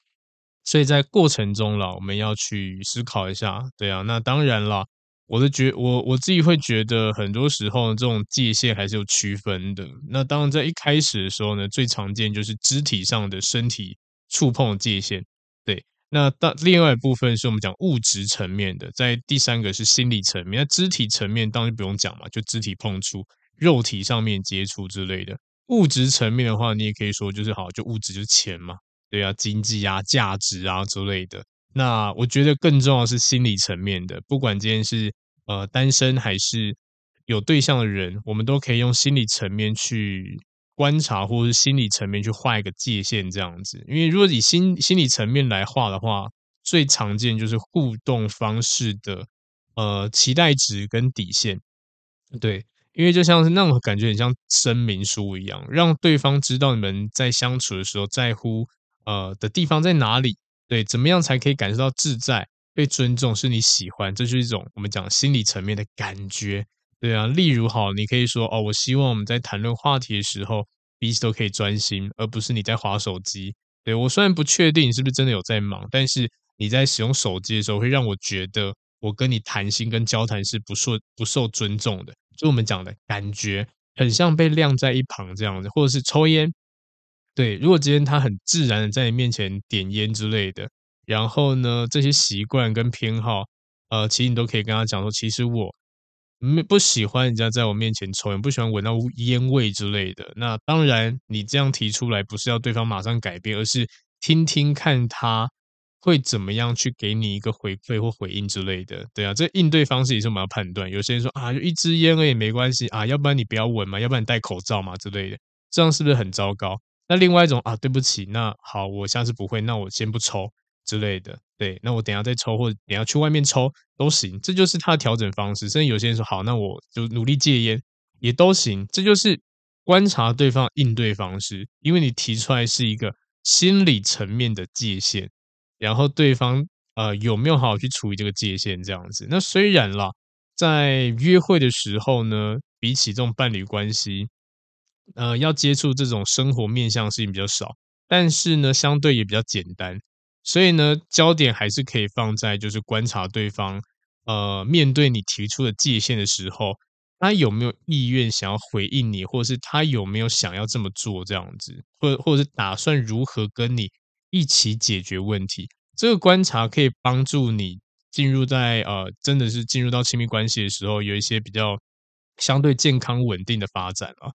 [SPEAKER 1] 所以在过程中了，我们要去思考一下，对啊，那当然了，我的觉我我自己会觉得，很多时候这种界限还是有区分的。那当然，在一开始的时候呢，最常见就是肢体上的身体触碰界限，对。那当另外一部分是我们讲物质层面的，在第三个是心理层面。那肢体层面当然不用讲嘛，就肢体碰触、肉体上面接触之类的。物质层面的话，你也可以说就是好，就物质就是钱嘛，对啊，经济啊、价值啊之类的。那我觉得更重要是心理层面的，不管今天是呃单身还是有对象的人，我们都可以用心理层面去观察，或者是心理层面去画一个界限这样子。因为如果以心心理层面来画的话，最常见就是互动方式的呃期待值跟底线，对。因为就像是那种感觉，很像声明书一样，让对方知道你们在相处的时候在乎呃的地方在哪里，对，怎么样才可以感受到自在、被尊重，是你喜欢，这就是一种我们讲心理层面的感觉，对啊。例如，好，你可以说哦，我希望我们在谈论话题的时候，彼此都可以专心，而不是你在滑手机。对，我虽然不确定你是不是真的有在忙，但是你在使用手机的时候，会让我觉得我跟你谈心跟交谈是不受不受尊重的。就我们讲的感觉，很像被晾在一旁这样子，或者是抽烟。对，如果今天他很自然的在你面前点烟之类的，然后呢，这些习惯跟偏好，呃，其实你都可以跟他讲说，其实我没不喜欢人家在我面前抽烟，不喜欢闻到烟味之类的。那当然，你这样提出来，不是要对方马上改变，而是听听看他。会怎么样去给你一个回馈或回应之类的，对啊，这应对方式也是我们要判断。有些人说啊，就一支烟而已，没关系啊，要不然你不要闻嘛，要不然你戴口罩嘛之类的，这样是不是很糟糕？那另外一种啊，对不起，那好，我下次不会，那我先不抽之类的，对，那我等下再抽，或者等下去外面抽都行，这就是他的调整方式。甚至有些人说好，那我就努力戒烟也都行，这就是观察对方应对方式，因为你提出来是一个心理层面的界限。然后对方呃有没有好好去处理这个界限这样子？那虽然啦，在约会的时候呢，比起这种伴侣关系，呃，要接触这种生活面向的事情比较少，但是呢，相对也比较简单。所以呢，焦点还是可以放在就是观察对方，呃，面对你提出的界限的时候，他有没有意愿想要回应你，或者是他有没有想要这么做这样子，或或者是打算如何跟你。一起解决问题，这个观察可以帮助你进入在呃，真的是进入到亲密关系的时候，有一些比较相对健康稳定的发展啊。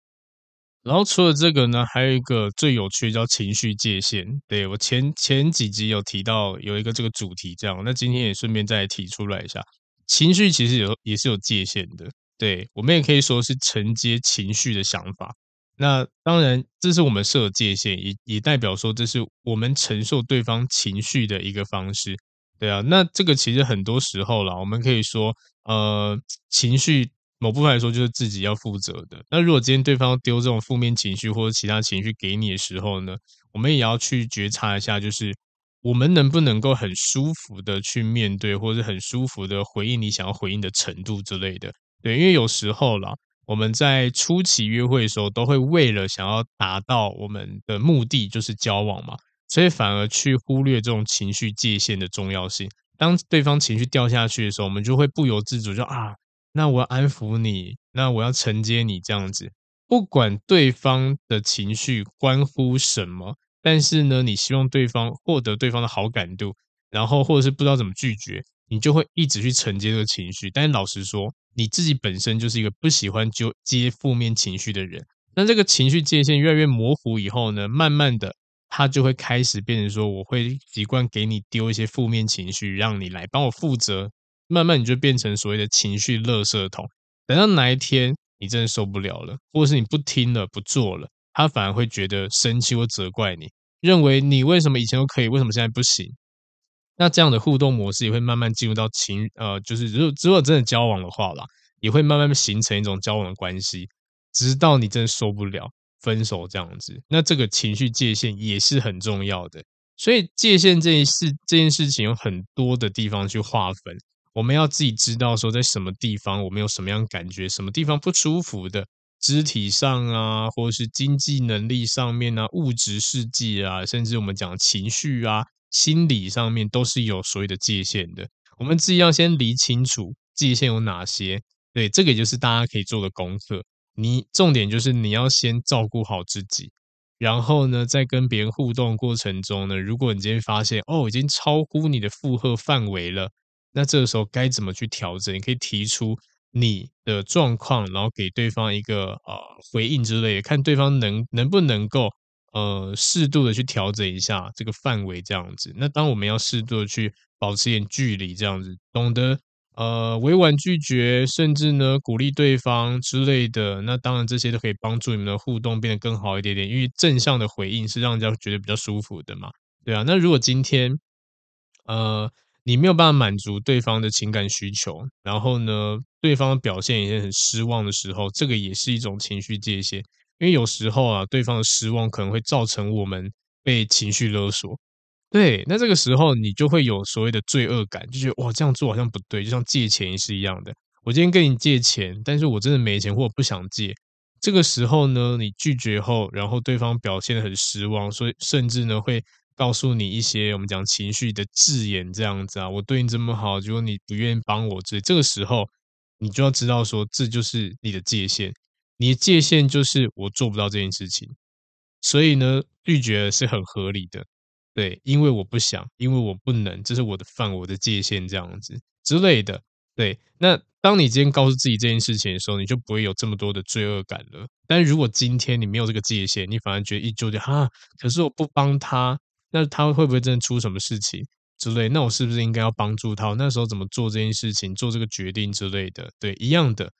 [SPEAKER 1] 然后除了这个呢，还有一个最有趣叫情绪界限。对，我前前几集有提到有一个这个主题，这样，那今天也顺便再提出来一下，情绪其实有也是有界限的。对，我们也可以说是承接情绪的想法。那当然，这是我们设的界限，也也代表说这是我们承受对方情绪的一个方式，对啊。那这个其实很多时候啦，我们可以说，呃，情绪某部分来说就是自己要负责的。那如果今天对方丢这种负面情绪或者其他情绪给你的时候呢，我们也要去觉察一下，就是我们能不能够很舒服的去面对，或者很舒服的回应你想要回应的程度之类的。对，因为有时候啦。我们在初期约会的时候，都会为了想要达到我们的目的，就是交往嘛，所以反而去忽略这种情绪界限的重要性。当对方情绪掉下去的时候，我们就会不由自主就啊，那我要安抚你，那我要承接你这样子。不管对方的情绪关乎什么，但是呢，你希望对方获得对方的好感度，然后或者是不知道怎么拒绝，你就会一直去承接这个情绪。但是老实说，你自己本身就是一个不喜欢就接负面情绪的人。那这个情绪界限越来越模糊以后呢，慢慢的，他就会开始变成说，我会习惯给你丢一些负面情绪，让你来帮我负责。慢慢你就变成所谓的情绪垃圾桶。等到哪一天你真的受不了了，或者是你不听了、不做了，他反而会觉得生气或责怪你，认为你为什么以前都可以，为什么现在不行？那这样的互动模式也会慢慢进入到情，呃，就是如果如果真的交往的话啦，也会慢慢形成一种交往的关系。直到你真的受不了，分手这样子，那这个情绪界限也是很重要的。所以界限这件事，这件事情有很多的地方去划分，我们要自己知道说，在什么地方我们有什么样感觉，什么地方不舒服的，肢体上啊，或者是经济能力上面啊，物质世界啊，甚至我们讲情绪啊，心理上面都是有所谓的界限的。我们自己要先理清楚界限有哪些，对，这个就是大家可以做的功课。你重点就是你要先照顾好自己，然后呢，在跟别人互动过程中呢，如果你今天发现哦，已经超乎你的负荷范围了，那这个时候该怎么去调整？你可以提出你的状况，然后给对方一个呃回应之类的，看对方能能不能够呃适度的去调整一下这个范围，这样子。那当我们要适度的去保持一点距离，这样子，懂得。呃，委婉拒绝，甚至呢鼓励对方之类的，那当然这些都可以帮助你们的互动变得更好一点点。因为正向的回应是让人家觉得比较舒服的嘛，对啊。那如果今天呃你没有办法满足对方的情感需求，然后呢对方表现也很失望的时候，这个也是一种情绪界限。因为有时候啊，对方的失望可能会造成我们被情绪勒索。对，那这个时候你就会有所谓的罪恶感，就觉得哇，这样做好像不对，就像借钱是一样的。我今天跟你借钱，但是我真的没钱或我不想借。这个时候呢，你拒绝后，然后对方表现得很失望，所以甚至呢会告诉你一些我们讲情绪的字眼，这样子啊，我对你这么好，结果你不愿意帮我，这这个时候你就要知道说，这就是你的界限，你的界限就是我做不到这件事情，所以呢，拒绝是很合理的。对，因为我不想，因为我不能，这是我的范，我的界限，这样子之类的。对，那当你今天告诉自己这件事情的时候，你就不会有这么多的罪恶感了。但如果今天你没有这个界限，你反而觉得一纠结，哈，可是我不帮他，那他会不会真的出什么事情之类？那我是不是应该要帮助他？那时候怎么做这件事情，做这个决定之类的？对，一样的，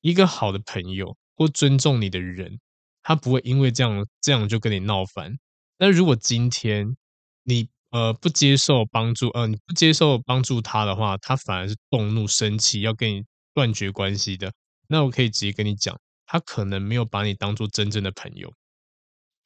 [SPEAKER 1] 一个好的朋友或尊重你的人，他不会因为这样这样就跟你闹翻。那如果今天你呃不接受帮助，呃你不接受帮助他的话，他反而是动怒生气，要跟你断绝关系的。那我可以直接跟你讲，他可能没有把你当做真正的朋友。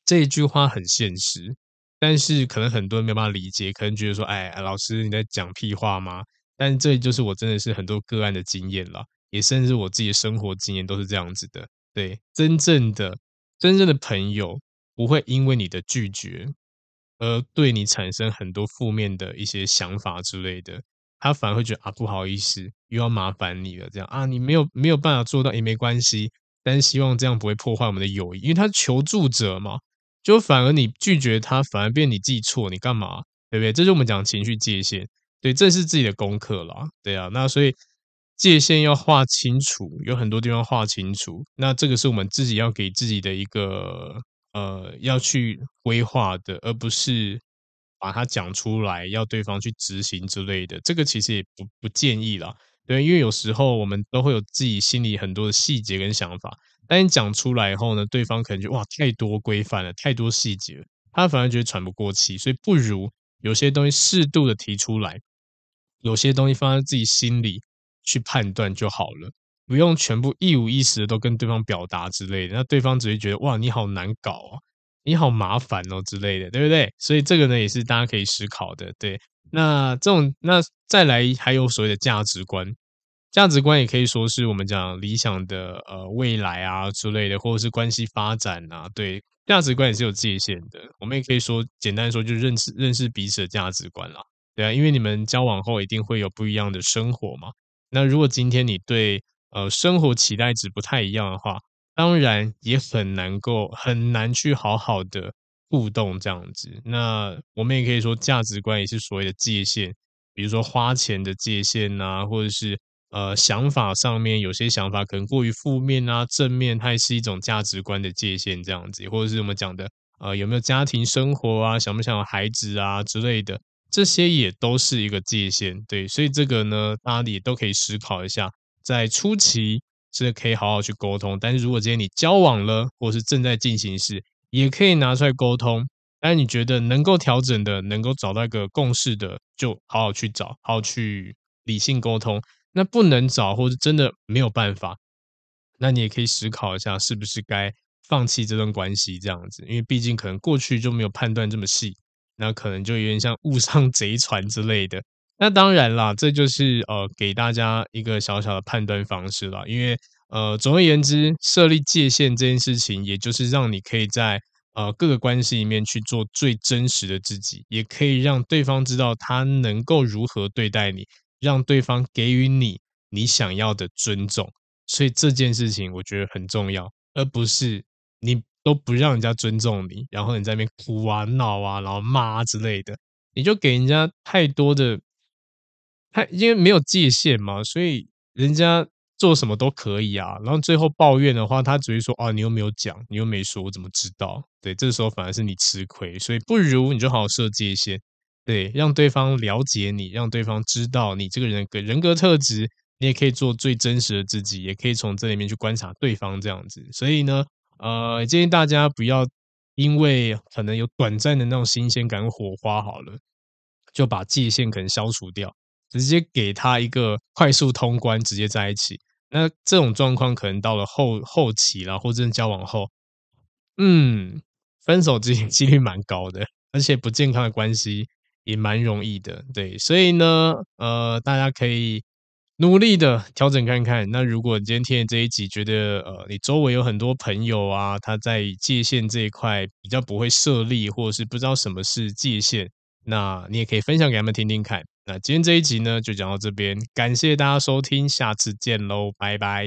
[SPEAKER 1] 这一句话很现实，但是可能很多人没有办法理解，可能觉得说，哎，老师你在讲屁话吗？但这就是我真的是很多个案的经验了，也甚至我自己的生活经验都是这样子的。对，真正的真正的朋友。不会因为你的拒绝而对你产生很多负面的一些想法之类的，他反而会觉得啊，不好意思，又要麻烦你了，这样啊，你没有没有办法做到也没关系，但是希望这样不会破坏我们的友谊，因为他求助者嘛，就反而你拒绝他，反而变你自己错，你干嘛？对不对？这是我们讲情绪界限，对，这是自己的功课啦，对啊，那所以界限要画清楚，有很多地方画清楚，那这个是我们自己要给自己的一个。呃，要去规划的，而不是把它讲出来，要对方去执行之类的。这个其实也不不建议啦，对，因为有时候我们都会有自己心里很多的细节跟想法，但你讲出来以后呢，对方可能就哇，太多规范了，太多细节了，他反而觉得喘不过气，所以不如有些东西适度的提出来，有些东西放在自己心里去判断就好了。不用全部一五一十的都跟对方表达之类的，那对方只会觉得哇，你好难搞啊，你好麻烦哦之类的，对不对？所以这个呢也是大家可以思考的。对，那这种那再来还有所谓的价值观，价值观也可以说是我们讲理想的呃未来啊之类的，或者是关系发展啊。对，价值观也是有界限的。我们也可以说简单说，就认识认识彼此的价值观啦。对啊，因为你们交往后一定会有不一样的生活嘛。那如果今天你对呃，生活期待值不太一样的话，当然也很难够很难去好好的互动这样子。那我们也可以说价值观也是所谓的界限，比如说花钱的界限、啊，或者是呃想法上面有些想法可能过于负面啊，正面它也是一种价值观的界限这样子，或者是我们讲的呃有没有家庭生活啊，想不想有孩子啊之类的，这些也都是一个界限。对，所以这个呢，大家也都可以思考一下，在初期。是可以好好去沟通，但是如果今天你交往了，或是正在进行时，也可以拿出来沟通。但你觉得能够调整的，能够找到一个共识的，就好好去找，好好去理性沟通。那不能找，或是真的没有办法，那你也可以思考一下，是不是该放弃这段关系这样子？因为毕竟可能过去就没有判断这么细，那可能就有点像误上 [LAUGHS] 贼船之类的。那当然啦，这就是呃给大家一个小小的判断方式啦。因为呃总而言之，设立界限这件事情，也就是让你可以在呃各个关系里面去做最真实的自己，也可以让对方知道他能够如何对待你，让对方给予你你想要的尊重。所以这件事情我觉得很重要，而不是你都不让人家尊重你，然后你在那边哭啊闹啊，然后骂啊之类的，你就给人家太多的。他因为没有界限嘛，所以人家做什么都可以啊。然后最后抱怨的话，他只会说：“啊，你又没有讲，你又没说，我怎么知道？”对，这时候反而是你吃亏。所以不如你就好好设界限，对，让对方了解你，让对方知道你这个人的人格特质。你也可以做最真实的自己，也可以从这里面去观察对方这样子。所以呢，呃，建议大家不要因为可能有短暂的那种新鲜感、火花，好了，就把界限可能消除掉。直接给他一个快速通关，直接在一起。那这种状况可能到了后后期了，或者交往后，嗯，分手几几率蛮高的，而且不健康的关系也蛮容易的。对，所以呢，呃，大家可以努力的调整看看。那如果你今天听这一集，觉得呃，你周围有很多朋友啊，他在界限这一块比较不会设立，或者是不知道什么是界限，那你也可以分享给他们听听看。那今天这一集呢，就讲到这边，感谢大家收听，下次见喽，拜拜。